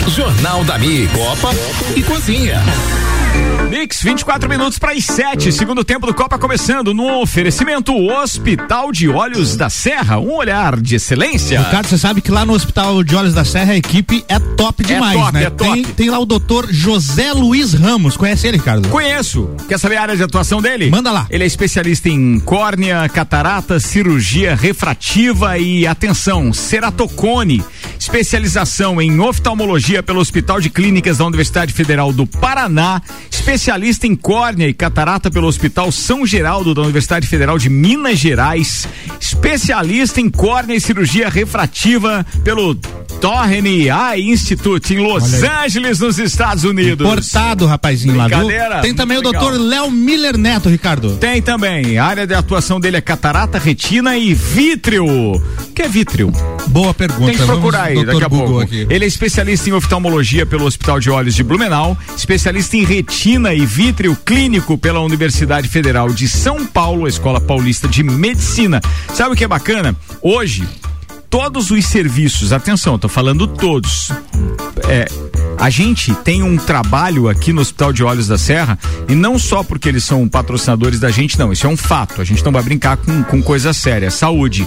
Jornal da Mix, Copa e Cozinha. Mix, 24 minutos para as 7. Segundo tempo do Copa começando no oferecimento Hospital de Olhos da Serra. Um olhar de excelência. Ricardo, você sabe que lá no Hospital de Olhos da Serra a equipe é top demais, top, né? é top. Tem, tem lá o doutor José Luiz Ramos. Conhece ele, Ricardo? Conheço. Quer saber a área de atuação dele? Manda lá. Ele é especialista em córnea, catarata, cirurgia refrativa e atenção, ceratocone. Especialização em oftalmologia pelo Hospital de Clínicas da Universidade Federal do Paraná. Especialista em córnea e catarata pelo Hospital São Geraldo da Universidade Federal de Minas Gerais. Especialista em córnea e cirurgia refrativa pelo Torrene Eye Institute em Los Angeles, nos Estados Unidos. Portado, rapazinho lá, viu? Tem também o doutor Léo Miller Neto, Ricardo. Tem também. A área de atuação dele é catarata, retina e vítreo. O que é vítreo? Boa pergunta. Tem que procurar aí Vamos, daqui a. Google pouco. aqui. Ele é especialista em oftalmologia pelo Hospital de Olhos de Blumenau, especialista em retina e vítreo clínico pela Universidade Federal de São Paulo, Escola Paulista de Medicina. Sabe o que é bacana? Hoje, todos os serviços, atenção, tô falando todos. É, a gente tem um trabalho aqui no Hospital de Olhos da Serra e não só porque eles são patrocinadores da gente, não. Isso é um fato. A gente não vai brincar com, com coisa séria. Saúde.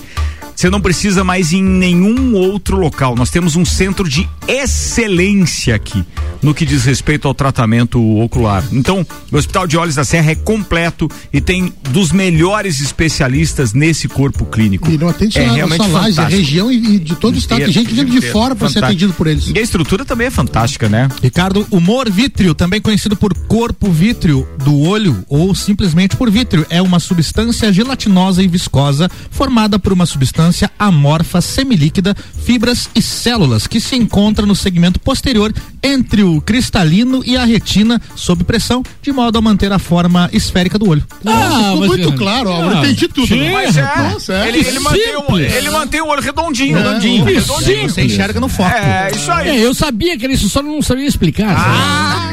Você não precisa mais ir em nenhum outro local. Nós temos um centro de excelência aqui no que diz respeito ao tratamento ocular. Então, o Hospital de Olhos da Serra é completo e tem dos melhores especialistas nesse corpo clínico. E não atende é só realmente laje, a fantástico. região e, e de todo o estado. Tem gente vindo de fora para ser atendido por eles. E a estrutura também é fantástica, né? Ricardo, humor vítreo, também conhecido por corpo vítreo do olho ou simplesmente por vítreo, é uma substância gelatinosa e viscosa formada por uma substância amorfa semilíquida, fibras e células que se encontra no segmento posterior entre o cristalino e a retina sob pressão, de modo a manter a forma esférica do olho. Nossa, ficou mas- muito claro, ó, eu Ah, entendi tudo. sim. né? Mas é, Nossa, é. ele, ele, mantém o, ele mantém o olho redondinho, É, redondinho, que redondinho. Você enxerga no foco. É, isso aí. É, eu sabia que era isso, só não sabia explicar.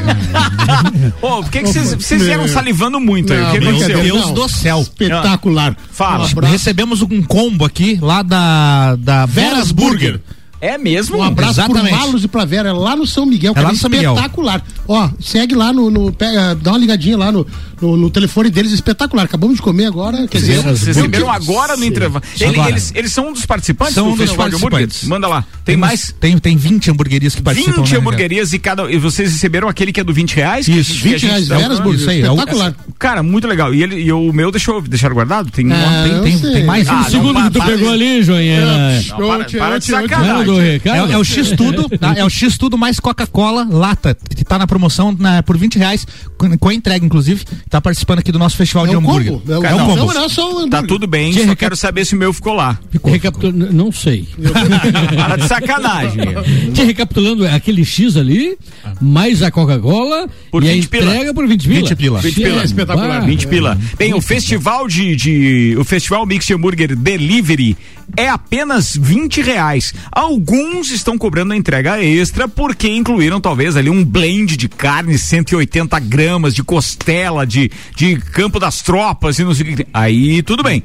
Ô, por que que vocês vieram salivando muito aí? O que aconteceu? brincadeira, Deus não. do céu. Espetacular. Fala. Um Recebemos um combo aqui lá da, da Veras Burger. É mesmo? um abraço Exatamente. pro Malos e pra Vera, é lá no São Miguel, É cara, lá no São Miguel. espetacular. Ó, segue lá no, no- pega, dá uma ligadinha lá no, no, no telefone deles, espetacular. Acabamos de comer agora, quer dizer, Vocês receberam agora no intervalo. Ele-. Eles, eles são um dos participantes São do um dos Festival de Hambúrguer? participantes. Manda lá. Tem umas- mais Tem, tem 20 hamburguerias que participam. 20 né, hamburguerias e cada. E vocês receberam aquele que é do 20 reais? Isso, gente- que a 20 gente reais, dá- Veras Burger, isso aí, é o- espetacular. Cara, muito legal. E, ele, e o meu deixou, deixaram guardado? Tem um. Ah, Tem, eu tem, tem mais? Ah, um Segundo que tu pegou ali, Joinha. Não, para, para de sacanagem. Não, do Ricardo. É, é o X-Tudo, tá? É o X-Tudo mais Coca-Cola lata, que tá na promoção na- por 20 reais, com, com a entrega, inclusive. Tá participando aqui do nosso festival É de um hambúrguer. combo. É um- É um não, combo. não, não é só o Tá tudo bem, Que só recap- quero saber se o meu ficou lá. Recapitulando, não sei. Para de sacanagem. Te recapitulando, é aquele X ali, mais a Coca-Cola Por e a 20 pila. entrega por 20 pila. 20 pila. 20 pila. É, espetacular. bah, 20 pila. Bem, o festival de, de- o festival Mix Hambúrguer Delivery é apenas 20 reais. Alguns estão cobrando a entrega extra porque incluíram talvez ali um blend de carne, 180 gramas de costela, de, de campo das tropas e não sei o que. Aí tudo bem.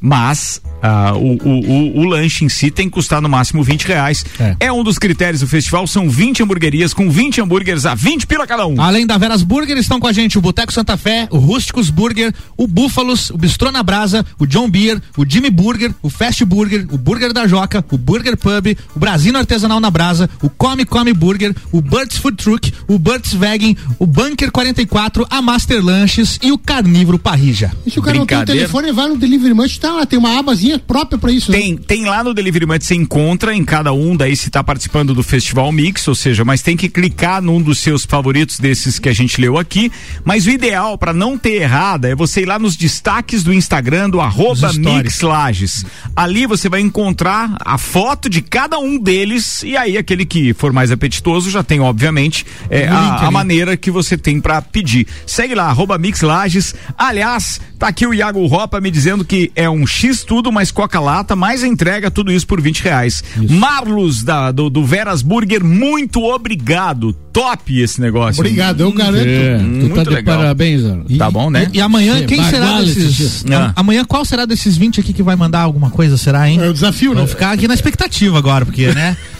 Mas ah, o, o, o, o lanche em si tem que custar no máximo 20 reais. É. É. um dos critérios do festival. São 20 hamburguerias com 20 hambúrgueres a 20 pila cada um. Além da Veras Burger, estão com a gente o Boteco Santa Fé, o Rústicos Burger, o Búfalos, o Bistrô na Brasa, o John Beer, o Jimmy Burger, o Fast Burger, o Burger da Joca, o Burger Pub, o Brasino Artesanal na Brasa, o Come Come Burger, o Burt's Food Truck, o Burt's Vegan, o Bunker 44, a Master Lanches e o Carnívoro Parrija. E se o cara não tem telefone, vai no Delivery Munch, tá lá, tem uma abazinha própria pra isso. né? Tem, tem lá no Delivery Munch, você encontra em cada um, daí se tá participando do Festival Mix, ou seja, mas tem que clicar num dos seus favoritos desses que a gente leu aqui. Mas o ideal, para não ter errada, é você ir lá nos destaques do Instagram do arroba Os stories. Mix Lages. Ali você vai encontrar a foto de cada um deles e aí aquele que for mais apetitoso já tem, obviamente, é, a, a maneira que você tem para pedir. Segue lá, arroba Mix Lages. Aliás, tá aqui o Iago Ropa me dizendo que é um X tudo, mais Coca-Lata, mais entrega, tudo isso por 20 reais. Marlos da, do, do Veras Burger, muito obrigado. Top esse negócio. Obrigado, eu garanto. É, tu Muito tá de legal. parabéns, Ana. Tá bom, né? E, e amanhã, Sim, quem será desses. Ah. Amanhã, qual será desses 20 aqui que vai mandar alguma coisa, será, hein? É o desafio, né? Vamos ficar aqui na expectativa agora, porque, né?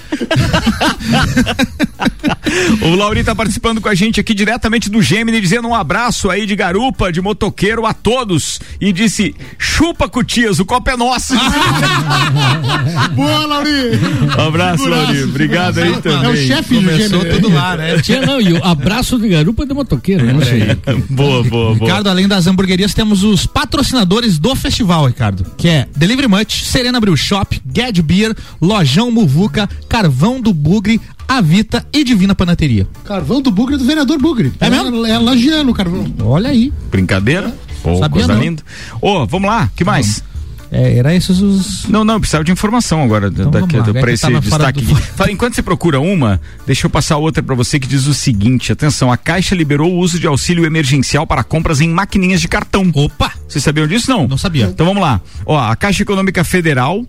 O Lauri tá participando com a gente aqui diretamente do Gemini, dizendo um abraço aí de garupa, de motoqueiro a todos. E disse: chupa cutias, o copo é nosso. Boa, Lauri! Um abraço, Lauri. Obrigado aí também. É o chefe do Começou Gêmeo. tudo lá, né? Tinha não, e o abraço de garupa de motoqueiro, né? Boa, boa, boa. Ricardo, além das hamburguerias, temos os patrocinadores do festival, Ricardo, que é Delivery Much, Serena Brew Shop, Gad Beer, Lojão Muvuca, Carvão do Bugre, Avita e Divina Panateria. Carvão do Bugre é do vereador Bugre. É mesmo? É, é lagiano o carvão. Olha aí. Brincadeira? Ô, Sabia coisa não. linda. Ô, vamos lá, que mais? É, era esses os. Não, não, eu precisava de informação agora Então vamos daqui- lá, pra que esse destaque. do- aqui. Fala, Enquanto você procura uma, deixa eu passar outra pra você que diz o seguinte: atenção, a Caixa liberou o uso de auxílio emergencial para compras em maquininhas de cartão. Opa! Vocês sabiam disso? Não? Não sabia. Então vamos lá. Ó, a Caixa Econômica Federal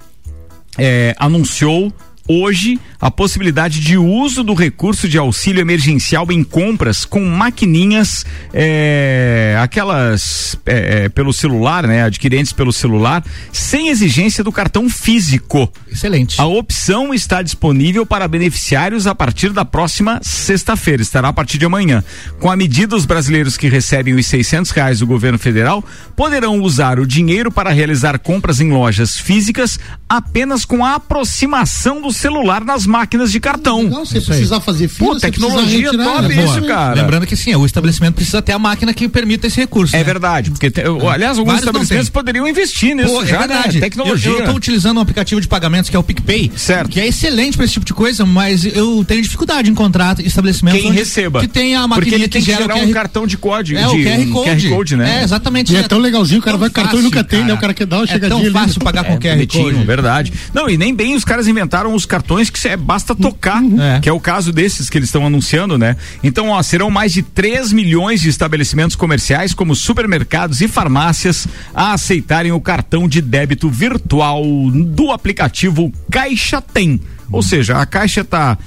é, anunciou hoje a possibilidade de uso do recurso de auxílio emergencial em compras com maquininhas, é, aquelas é, pelo celular, né, adquirentes pelo celular, sem exigência do cartão físico. Excelente. A opção está disponível para beneficiários a partir da próxima sexta-feira. Estará a partir de amanhã. Com a medida, os brasileiros que recebem os 600 reais do governo federal poderão usar o dinheiro para realizar compras em lojas físicas apenas com a aproximação do celular nas máquinas de cartão. Não, você precisar fazer fila, Pô, você tecnologia top é isso, cara. Lembrando que sim, o estabelecimento precisa ter a máquina que permita esse recurso. É né? verdade, porque te- aliás, alguns Vários estabelecimentos poderiam investir nisso Pô, já, é verdade. né? Tecnologia. Eu, eu tô utilizando um aplicativo de pagamentos que é o PicPay. Certo. Que é excelente para esse tipo de coisa, mas eu tenho dificuldade de encontrar estabelecimentos Quem onde- receba. que tenha a ele tem que gera gerar um cartão de código, É, de o QR um Code. QR Code, né? É, exatamente. E é tão legalzinho, o cara vai com cartão e nunca tem, né? O cara quer dar uma é chegadinha tão ali. fácil pagar com É, o QR Code. verdade. Não, e nem bem os caras inventaram os cartões que cê- basta tocar, É. que é o caso desses que eles estão anunciando, né? Então, ó, serão mais de 3 milhões de estabelecimentos comerciais, como supermercados e farmácias, a aceitarem o cartão de débito virtual do aplicativo Caixa Tem. Ou seja, a Caixa tá,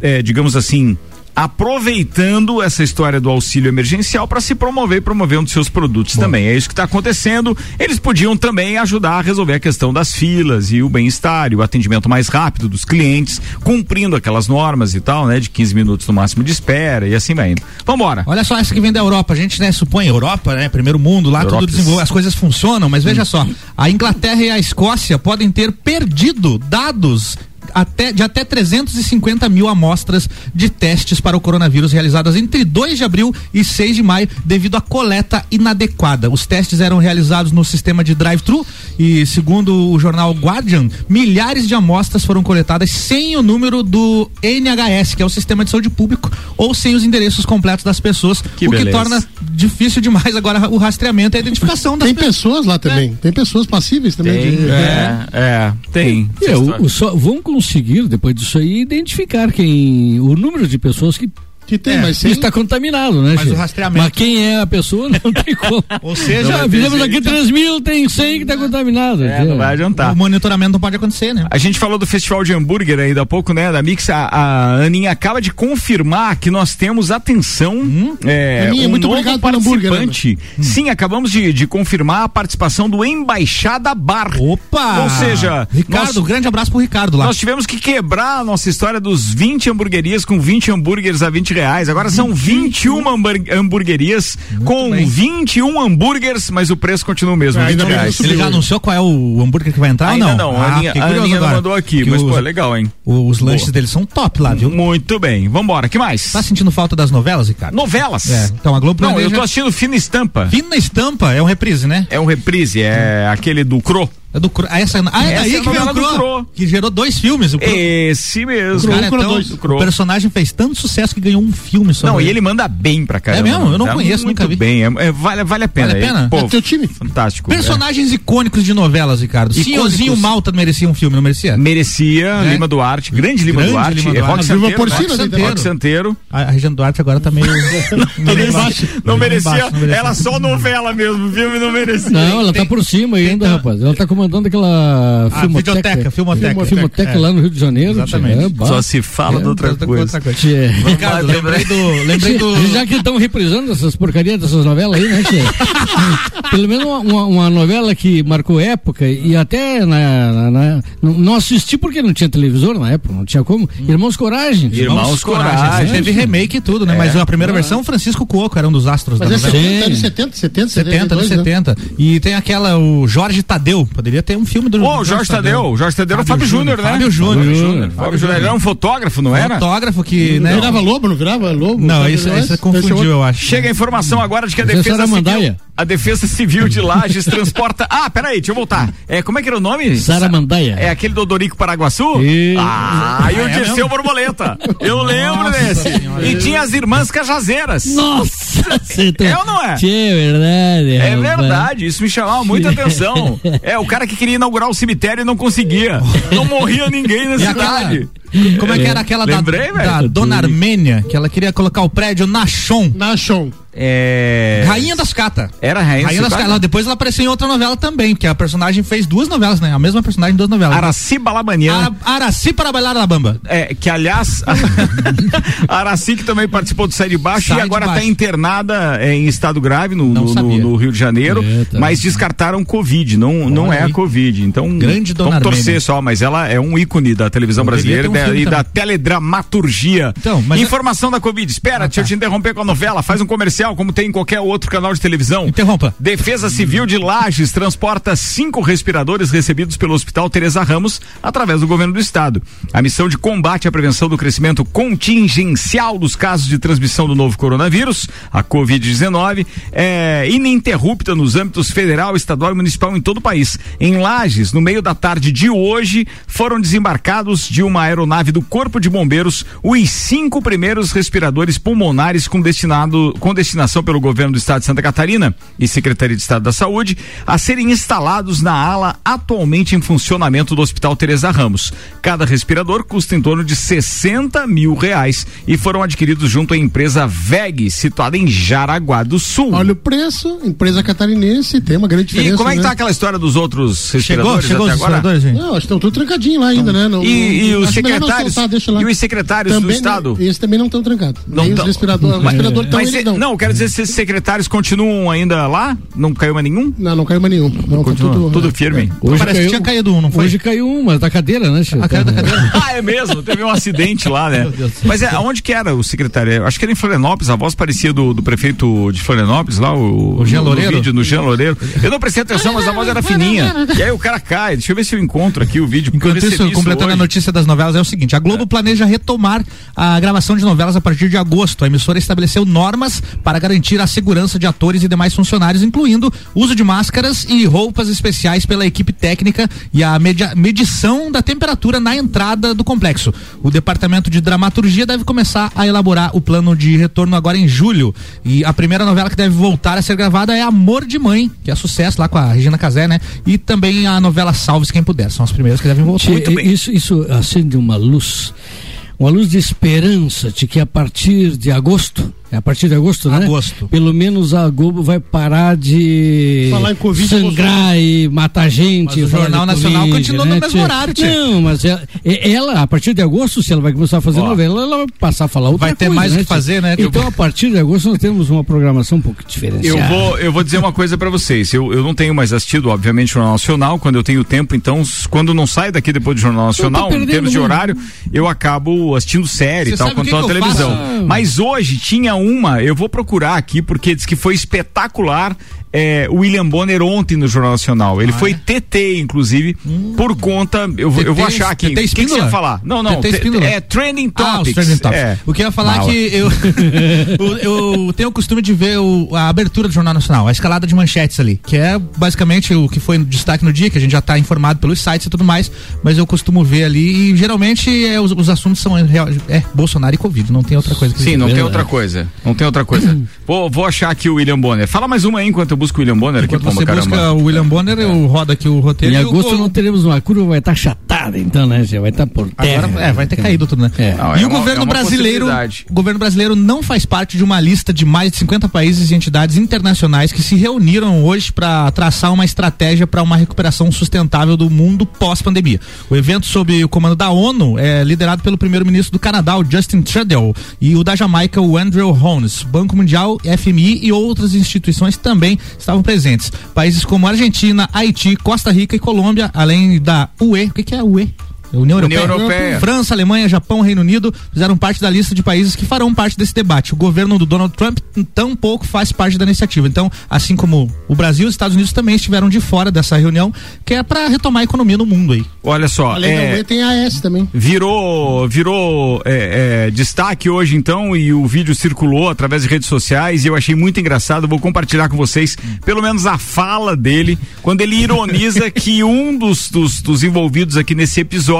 é, digamos assim, aproveitando essa história do auxílio emergencial para se promover e promover um dos seus produtos também. É isso que está acontecendo. Eles podiam também ajudar a resolver a questão das filas e o bem-estar e o atendimento mais rápido dos clientes, cumprindo aquelas normas e tal, né? De 15 minutos no máximo de espera e assim vai indo. Vambora. Olha só essa que vem da Europa. A gente, né, supõe Europa, né, primeiro mundo, lá Europa. tudo desenvolve, as coisas funcionam, mas veja só, a Inglaterra e a Escócia podem ter perdido dados até, de até 350 mil amostras de testes para o coronavírus realizadas entre 2 de abril e 6 de maio devido à coleta inadequada. Os testes eram realizados no sistema de drive-thru e, segundo o jornal Guardian, milhares de amostras foram coletadas sem o número do NHS, que é o sistema de saúde público, ou sem os endereços completos das pessoas, Que o que beleza. torna difícil demais agora o rastreamento e a identificação das Tem pessoas. pessoas lá também. Tem pessoas passíveis também. Tem, de- é, é, tem. É, o, o só, vão conseguir, depois disso aí, identificar quem. o número de pessoas que Que tem, É, mas sem... está contaminado, né? Mas Chico? o rastreamento- Mas quem é a pessoa não tem como. Ou seja, ter fizemos aqui 3 mil, tem 100 que está contaminado. É, não vai adiantar. o monitoramento não pode acontecer, né? A gente falou do festival de hambúrguer ainda há pouco, né? Da Mix. A, a Aninha acaba de confirmar que nós temos atenção. É, Aninha, um muito novo obrigado pelo hambúrguer, participante. Sim, acabamos de, de confirmar a participação do Embaixada Bar. Opa! Ou seja, Ricardo, nós- grande abraço pro Ricardo lá. Nós tivemos que quebrar a nossa história dos 20 hamburguerias com 20 hambúrgueres a 20 reais. Agora são 21 hambur- hamburguerias com bem. 21 hambúrgueres, mas o preço continua o mesmo, Ainda 20 bem que reais. não Ele já anunciou qual é o hambúrguer que vai entrar Ainda ou não, não? a Ah, Aninha, a Aninha mandou aqui, mas os, pô, é legal, hein? Os lanches Boa. deles são top lá, viu? Muito bem, vambora, que mais? Tá sentindo falta das novelas, Ricardo? Novelas. É, então a Globo Não, eu planeja- tô assistindo Fina Estampa. Fina Estampa é um reprise, né? É um reprise, é aquele do Cro. É do Cro- ah, essa, ah, é Essa daí é que veio o Cro, Cro. que gerou dois filmes. O Cro. Esse mesmo. Cara, Cro então, dois. o personagem fez tanto sucesso que ganhou um filme sobre Não, e ele manda bem pra caramba. É mesmo? Eu não Tá conheço, muito nunca vi. bem, é- é- vale, vale a pena. Vale a pena? Pô, É teu time? fantástico. Personagens icônicos de novelas, Ricardo. Senhorzinho Malta merecia um filme, não merecia? É. Merecia, É. Lima Duarte, grande Lima Grande Duarte, Lima é Duarte. Rock Porcina Rock Santeiro. Rock Santeiro. A, a Regina Duarte agora tá meio. Não merecia, embaixo, não merecia. ela só novela mesmo, o filme não merecia. Não, ela tá por cima ainda, rapaz. Ela tá como comandando aquela Ah, filmoteca. videoteca, filmoteca. Filmoteca É. lá no Rio de Janeiro. Exatamente. tia, é. Só se fala É, de outra coisa. outra coisa. Ricardo, lembrei do. Lembrei do. Já que estão reprisando essas porcarias dessas novelas aí, né, tia? Pelo menos uma, uma- novela que marcou época e até na, na- na- não- assisti porque não tinha televisor na época, não tinha como. Irmãos Coragem. Irmãos Coragem. Teve remake e tudo, né? Mas a primeira versão, Francisco Cuoco era um dos astros Mas da novela. é anos 70, 70, 70, anos 72, né? 70. E tem aquela, o Jorge Tadeu. Poderia ter um filme do Ô, o Jorge Tadeu. O Jorge Tadeu era o Fábio Júnior, né? Fábio Júnior. Fábio Júnior. Ele era um fotógrafo, não era? Fotógrafo que, né? Virava lobo, não virava lobo? Não, isso, isso confundiu, Esse é eu acho. Chega a informação agora de que a Essa defesa civil, Mandaia. A defesa civil de Lages transporta. Ah, peraí, deixa eu voltar. É, como é que era o nome? Sara Mandaia. É aquele do Odorico Paraguaçu? E- Ah, e o Ah, é Dirceu mesmo? Borboleta. Eu lembro Nossa desse. Senhora. E tinha as irmãs Cajazeiras. Nossa! tá- É ou não é? É verdade. É rapaz. verdade, isso me chamava muita atenção. É, o cara que queria inaugurar o cemitério e não conseguia. Não morria ninguém na E aquela- cidade. Como é que era aquela Lembrei, da, velho. da Dona Armênia, que ela queria colocar o prédio na Chon. Na Chon. É. Rainha das Cata. Era Rainha, Rainha das? Cata. Depois ela apareceu em outra novela também, porque a personagem fez duas novelas, né? A mesma personagem em duas novelas. Araci Balabanian. Ara, Araci para bailar na bamba. É, que aliás, Araci que também participou do Sai de Baixo Sai e agora está internada é, em estado grave no, no- no- no Rio de Janeiro, É, tá. mas descartaram Covid, não, não é a. Covid. Então, Grande Dona vamos torcer Armênia. só, mas ela é um ícone da televisão brasileira um e da- e da também. teledramaturgia. Então, mas- Informação da Covid. Espera, Ah, deixa eu tá. te interromper com a novela, faz um comercial, como tem em qualquer outro canal de televisão. Interrompa. Defesa Civil de Lages transporta cinco respiradores recebidos pelo Hospital Teresa Ramos através do governo do estado. A missão de combate à prevenção do crescimento contingencial dos casos de transmissão do novo coronavírus, a Covid-19, é ininterrupta nos âmbitos federal, estadual e municipal em todo o país. Em Lages, no meio da tarde de hoje, foram desembarcados de uma aeronave do Corpo de Bombeiros os cinco primeiros respiradores pulmonares com destinado com destinação pelo governo do estado de Santa Catarina e Secretaria de Estado da Saúde a serem instalados na ala atualmente em funcionamento do Hospital Teresa Ramos. Cada respirador custa em torno de 60 mil reais e foram adquiridos junto à empresa VEG, situada em Jaraguá do Sul. Olha o preço, empresa catarinense, tem uma grande diferença. e como é que né? tá aquela história dos outros Chegou? respiradores Chegou os até agora? respiradores, gente? Não, acho que estão tudo trancadinho lá ainda, né? Não, E, e os secretários soltar, e os secretários do estado? Não, esses também não estão trancados. Não Nem tão. os respiradores. Os respiradores estão Mas não. não, quero dizer se esses secretários continuam ainda lá? Não caiu mais nenhum? Não, não caiu mais nenhum. Não, tá Continua, tudo, tudo firme. Hoje Parece que caiu, tinha caído um, não foi? hoje caiu um, mas da cadeira, né, Chico? A cara da cadeira. Ah, é mesmo? Teve um acidente lá, né? Mas é, onde que era o secretário? Acho que era em Florianópolis, a voz parecia do, do prefeito de Florianópolis lá, o, O Jean no- no vídeo, no Jean Loureiro. Eu não prestei atenção, mas a voz era fininha. E aí o cara cai. Deixa eu ver se eu encontro aqui o vídeo. Enquanto recebi isso, completando a hoje. notícia das novelas, é o seguinte: a Globo planeja retomar a gravação de novelas a partir de agosto. A emissora estabeleceu normas para garantir a segurança de atores e demais funcionários, incluindo uso de máscaras e roupas especiais pela equipe técnica e a media- medição da temperatura na entrada do complexo. O departamento de dramaturgia deve começar a elaborar o plano de retorno agora em julho. E a primeira novela que deve voltar a ser gravada é Amor de Mãe, que é sucesso lá com a Regina Casé, né? E também a novela Salve Quem Puder. São as primeiras que devem voltar. Muito bem. Isso, isso acende uma luz, uma luz de esperança de que a partir de agosto, é a partir de agosto, né? Agosto. Pelo menos a Globo vai parar de Falar em Covid, sangrar e matar gente. Mas o Jornal Nacional Covid, continua no né, mesmo tchê? horário, tchê. Não, mas ela, ela, a partir de agosto, se ela vai começar a fazer Ó, novela, ela vai passar a falar outra vai ter coisa, mais o né, que fazer, né? Então, a partir de agosto, nós temos uma programação um pouco Eu diferenciada. vou, eu vou dizer uma coisa pra vocês. Eu, eu não tenho mais assistido, obviamente, o Jornal Nacional. Quando eu tenho tempo, então, quando não sai daqui depois do Jornal Nacional, em termos de horário, eu acabo assistindo série Você e tal, quando tô na eu televisão. faço? Mas hoje tinha uma, eu vou procurar aqui, porque diz que foi espetacular. É, o William Bonner ontem no Jornal Nacional. Ele Ah, foi é? TT, inclusive, por conta. Eu, vou- eu vou TT achar aqui. TT O que, que você Espíndola? ia falar? Não, não. TT Espíndola? É Trending Ah, Topics. trending topics. É. O que eu ia falar é Mala. que eu, eu, tenho o costume de ver o- a abertura do Jornal Nacional, a escalada de manchetes ali, que é basicamente o que foi no destaque no dia, que a gente já está informado pelos sites e tudo mais, mas eu costumo ver ali e geralmente é, os, os assuntos são é, é Bolsonaro e Covid, não tem outra coisa que Sim, não tem outra coisa. Não tem outra coisa. vou, vou achar aqui o William Bonner. Fala mais uma aí enquanto eu busco o William Bonner aqui, Enquanto pomba, você caramba. busca o William Bonner, eu rodo aqui o roteiro. Em agosto não teremos uma curva, vai estar chatada, então, né? Já vai estar por terra. Agora, é, vai ter caído tudo, né? Não, e é o uma- governo é brasileiro, o governo brasileiro não faz parte de uma lista de mais de 50 países e entidades internacionais que se reuniram hoje para traçar uma estratégia para uma recuperação sustentável do mundo pós-pandemia. O evento sob o comando da ONU é liderado pelo primeiro-ministro do Canadá, o Justin Trudeau, e o da Jamaica, o Andrew Holmes. Banco Mundial, FMI e outras instituições também estavam presentes. Países como Argentina, Haiti, Costa Rica e Colômbia, além da UE. O que, que é a UE? União Europeia. União Europeia. França, Alemanha, Japão, Reino Unido fizeram parte da lista de países que farão parte desse debate. O governo do Donald Trump tampouco faz parte da iniciativa. Então, assim como o Brasil e os Estados Unidos também estiveram de fora dessa reunião, que é para retomar a economia no mundo aí. Olha só, Além é, tem a AS também. virou virou é, é, destaque hoje então e o vídeo circulou através de redes sociais e eu achei muito engraçado vou compartilhar com vocês pelo menos a fala dele quando ele ironiza que um dos, dos, dos envolvidos aqui nesse episódio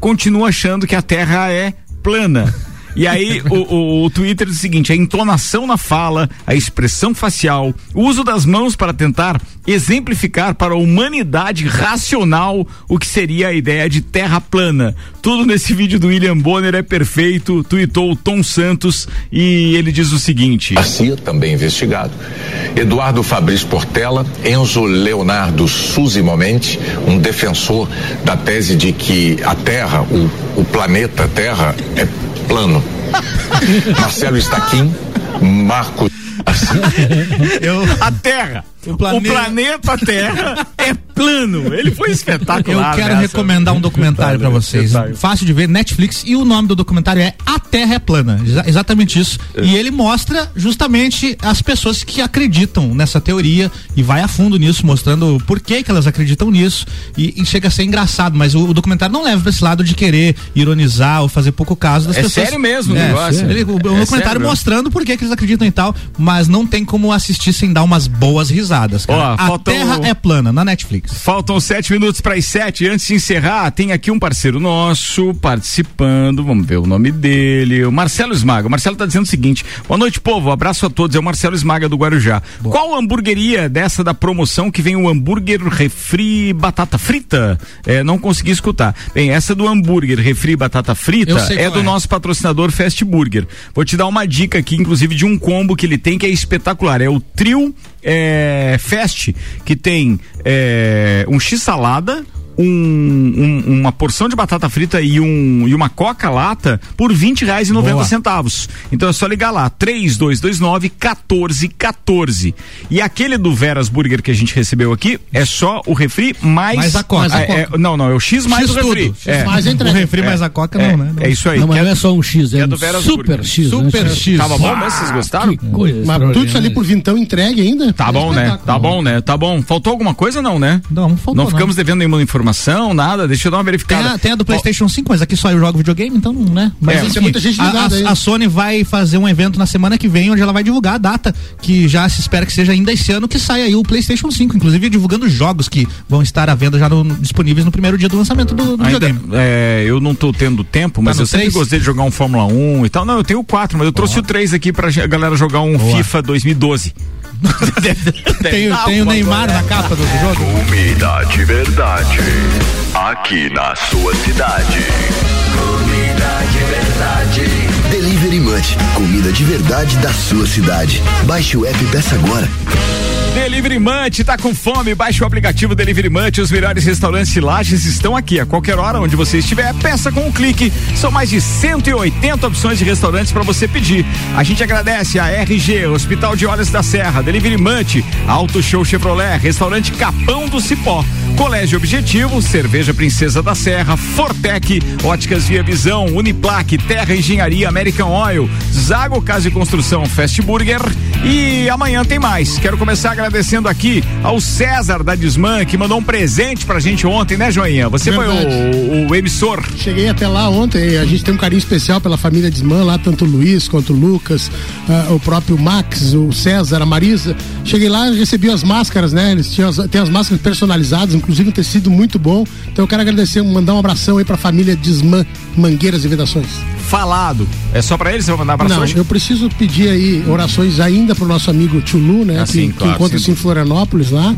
continua achando que a Terra é plana e aí o, o, o Twitter diz o seguinte: a entonação na fala, a expressão facial, o uso das mãos para tentar exemplificar para a humanidade racional o que seria a ideia de terra plana. Tudo nesse vídeo do William Bonner é perfeito, tweetou o Tom Santos e ele diz o seguinte: Garcia, também investigado. Eduardo Fabrício Portela, Enzo Leonardo Suzy Momente, um defensor da tese de que a Terra, o, o planeta Terra, é plano. Marcelo Estaquim, Marcos. a Terra. O planeta... Terra é plano. Ele foi Eu espetacular. quero nessa. recomendar um documentário para vocês. Fácil de ver, Netflix, e o nome do documentário é A Terra é Plana. Exa- exatamente isso. E ele mostra justamente as pessoas que acreditam nessa teoria e vai a fundo nisso, mostrando por que, que elas acreditam nisso. E, e chega a ser engraçado, mas o, o documentário não leva para esse lado de querer ironizar ou fazer pouco caso das É pessoas. sério mesmo o É, negócio. ele- o, o É documentário mostrando por que, que eles acreditam e tal, mas não tem como assistir sem dar umas boas risadas. Ó, a Terra é plana, na Netflix. Faltam sete minutos para as sete. Antes de encerrar, tem aqui um parceiro nosso participando. Vamos ver o nome dele. O Marcelo Esmaga. O Marcelo tá dizendo o seguinte: boa noite, povo. Abraço a todos. É o Marcelo Esmaga do Guarujá. Qual hamburgueria dessa da promoção que vem o hambúrguer refri batata frita? É, não consegui escutar. Bem, essa do hambúrguer refri batata frita é do é. nosso patrocinador Fast Burger. Vou te dar uma dica aqui, inclusive, de um combo que ele tem que é espetacular. É o trio é, Fast, que tem é, um X-salada. Um- um- uma porção de batata frita e, um, e uma coca lata por R$ reais e noventa centavos. Então é só ligar lá, 3229 1414. E aquele do Veras Burger que a gente recebeu aqui é só o refri mais, Mais a coca. Ah, é- não, não, é o X mais X o refri. tudo. X É. mais a O entrega. refri mais a coca É, não, né? é isso aí. Não, mas Que não é só um X, é, é um do Veras super. X. Super né? X. Tava bom, mas vocês gostaram? Que coisa Mas tudo isso ali por vintão entregue ainda? Tá bom, né? Tá bom, né? Tá bom. Faltou alguma coisa, não, né? Não, não faltou, Não ficamos devendo nenhuma informação, nada. Deixa eu dar uma Tem verificada. a, tem a do PlayStation 5, mas aqui só eu jogo videogame, então, né? Mas É, enfim, tem muita gente a- ligada a, aí. a Sony vai fazer um evento na semana que vem, onde ela vai divulgar a data, que já se espera que seja ainda esse ano que saia aí o PlayStation 5, inclusive divulgando jogos que vão estar à venda já no- disponíveis no primeiro dia do lançamento do, do Ainda, videogame. é, eu não tô tendo tempo, mas Tá eu sempre três? gostei de jogar um Fórmula 1 e tal. Não, eu tenho o 4, mas eu trouxe o 3 aqui pra galera jogar um Boa. FIFA 2012. Tem, tem o Neymar na capa do jogo. Comida de verdade. Aqui na sua cidade. Comida de verdade. Delivery Munch, comida de verdade da sua cidade. Baixe o app e peça agora. Delivery Munch, tá com fome? Baixe o aplicativo Delivery Munch. Os melhores restaurantes de Lages estão aqui. A qualquer hora, onde você estiver, peça com um clique. São mais de 180 opções de restaurantes para você pedir. A gente agradece a RG, Hospital de Olhos da Serra, Delivery Munch, Auto Show Chevrolet, Restaurante Capão do Cipó, Colégio Objetivo, Cerveja Princesa da Serra, Fortec, Óticas Via Visão, Uniplaque, Terra Engenharia, American Oil, Zago Casa e Construção, Fast Burger e amanhã tem mais. Quero começar agradecendo aqui ao César da Desmã, que mandou um presente pra gente ontem, né, Joinha? Você Verdade. foi o, o emissor. Cheguei até lá ontem, a gente tem um carinho especial pela família Desmã, lá tanto o Luiz quanto o Lucas, ah, o próprio Max, o César, a Marisa. Cheguei lá e recebi as máscaras, né? Eles tinham as, tem as máscaras personalizadas, inclusive um tecido muito bom. Então eu quero agradecer, mandar um abração aí pra família Desmã Mangueiras e Vedações. Falado. É só pra ele? Você vai mandar abraço Não, eu preciso pedir aí orações ainda pro nosso amigo Tchulu, né? Ah, que sim, que sim. em Florianópolis lá.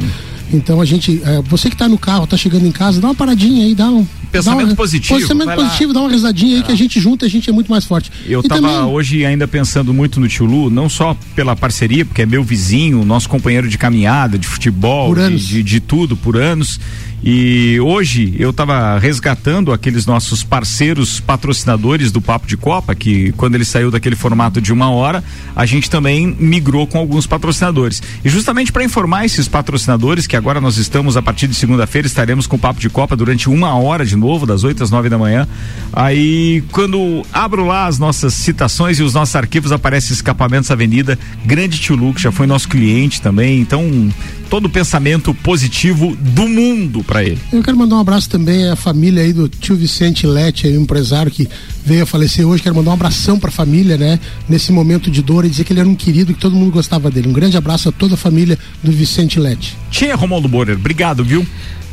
Então a gente, é, você que tá no carro, tá chegando em casa, dá uma paradinha aí, dá um Pensamento dá uma- positivo, Pensamento vai lá. positivo, dá uma risadinha aí que a gente junta, a gente é muito mais forte. Eu E tava também- hoje ainda pensando muito no Tio Lu, não só pela parceria, porque é meu vizinho, nosso companheiro de caminhada, de futebol, de, de, de tudo, por anos. E hoje eu tava resgatando aqueles nossos parceiros patrocinadores do Papo de Copa, que quando ele saiu daquele formato de uma hora, a gente também migrou com alguns patrocinadores. E justamente para informar esses patrocinadores, que agora nós estamos, a partir de segunda-feira, estaremos com o Papo de Copa durante uma hora de novo, das 8 às 9 da manhã. Aí, quando abro lá as nossas citações e os nossos arquivos, aparece Escapamentos Avenida, grande Tio Lu, que já foi nosso cliente também. Então, todo o pensamento positivo do mundo para ele. Eu quero mandar um abraço também à família aí do tio Vicente Lete, aí, um empresário que veio a falecer hoje. Quero mandar um abração pra família, né? Nesse momento de dor e dizer que ele era um querido e que todo mundo gostava dele. Um grande abraço a toda a família do Vicente Lete. Tia Romualdo Borer, obrigado, viu?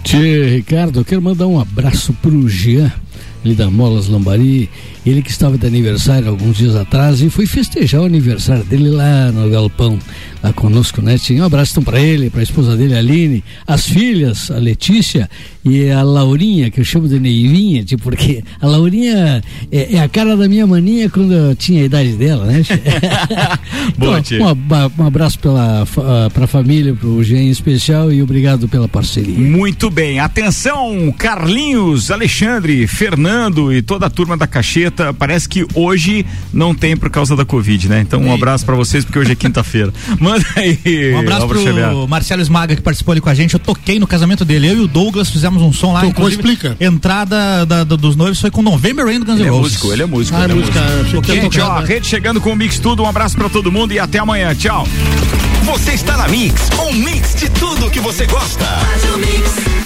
Tchê, Ricardo, eu quero mandar um abraço pro Jean, ali da Molas Lambari, ele que estava de aniversário alguns dias atrás e foi festejar o aniversário dele lá no Galpão, lá conosco, né? Tinha um abraço então para ele, para a esposa dele, a Aline, as filhas, a Letícia e a Laurinha, que eu chamo de Neivinha, tipo, porque a Laurinha é, é a cara da minha maninha quando eu tinha a idade dela, né? Boa, Então, um, um abraço pela, ah, pra família, pro Jean em especial e obrigado pela parceria. Muito bem, atenção, Carlinhos, Alexandre, Fernando e toda a turma da cacheta. Parece que hoje não tem por causa da Covid, né? Então um abraço pra vocês, porque hoje é quinta-feira. Manda aí. Um abraço Álvaro pro Xavier. Marcelo Esmaga que participou ali com a gente. Eu toquei no casamento dele. Eu e o Douglas fizemos um som lá. Tocou, explica. Entrada da- da- dos noivos foi com November Rain do Guns N' Ele é Roses. músico, ele é músico. Ah, ele é músico. Gente, ó, a né? rede chegando com o Mix Tudo. Um abraço pra todo mundo e até amanhã. Tchau. Você está na Mix, um mix de tudo que você gosta. Faz o mix.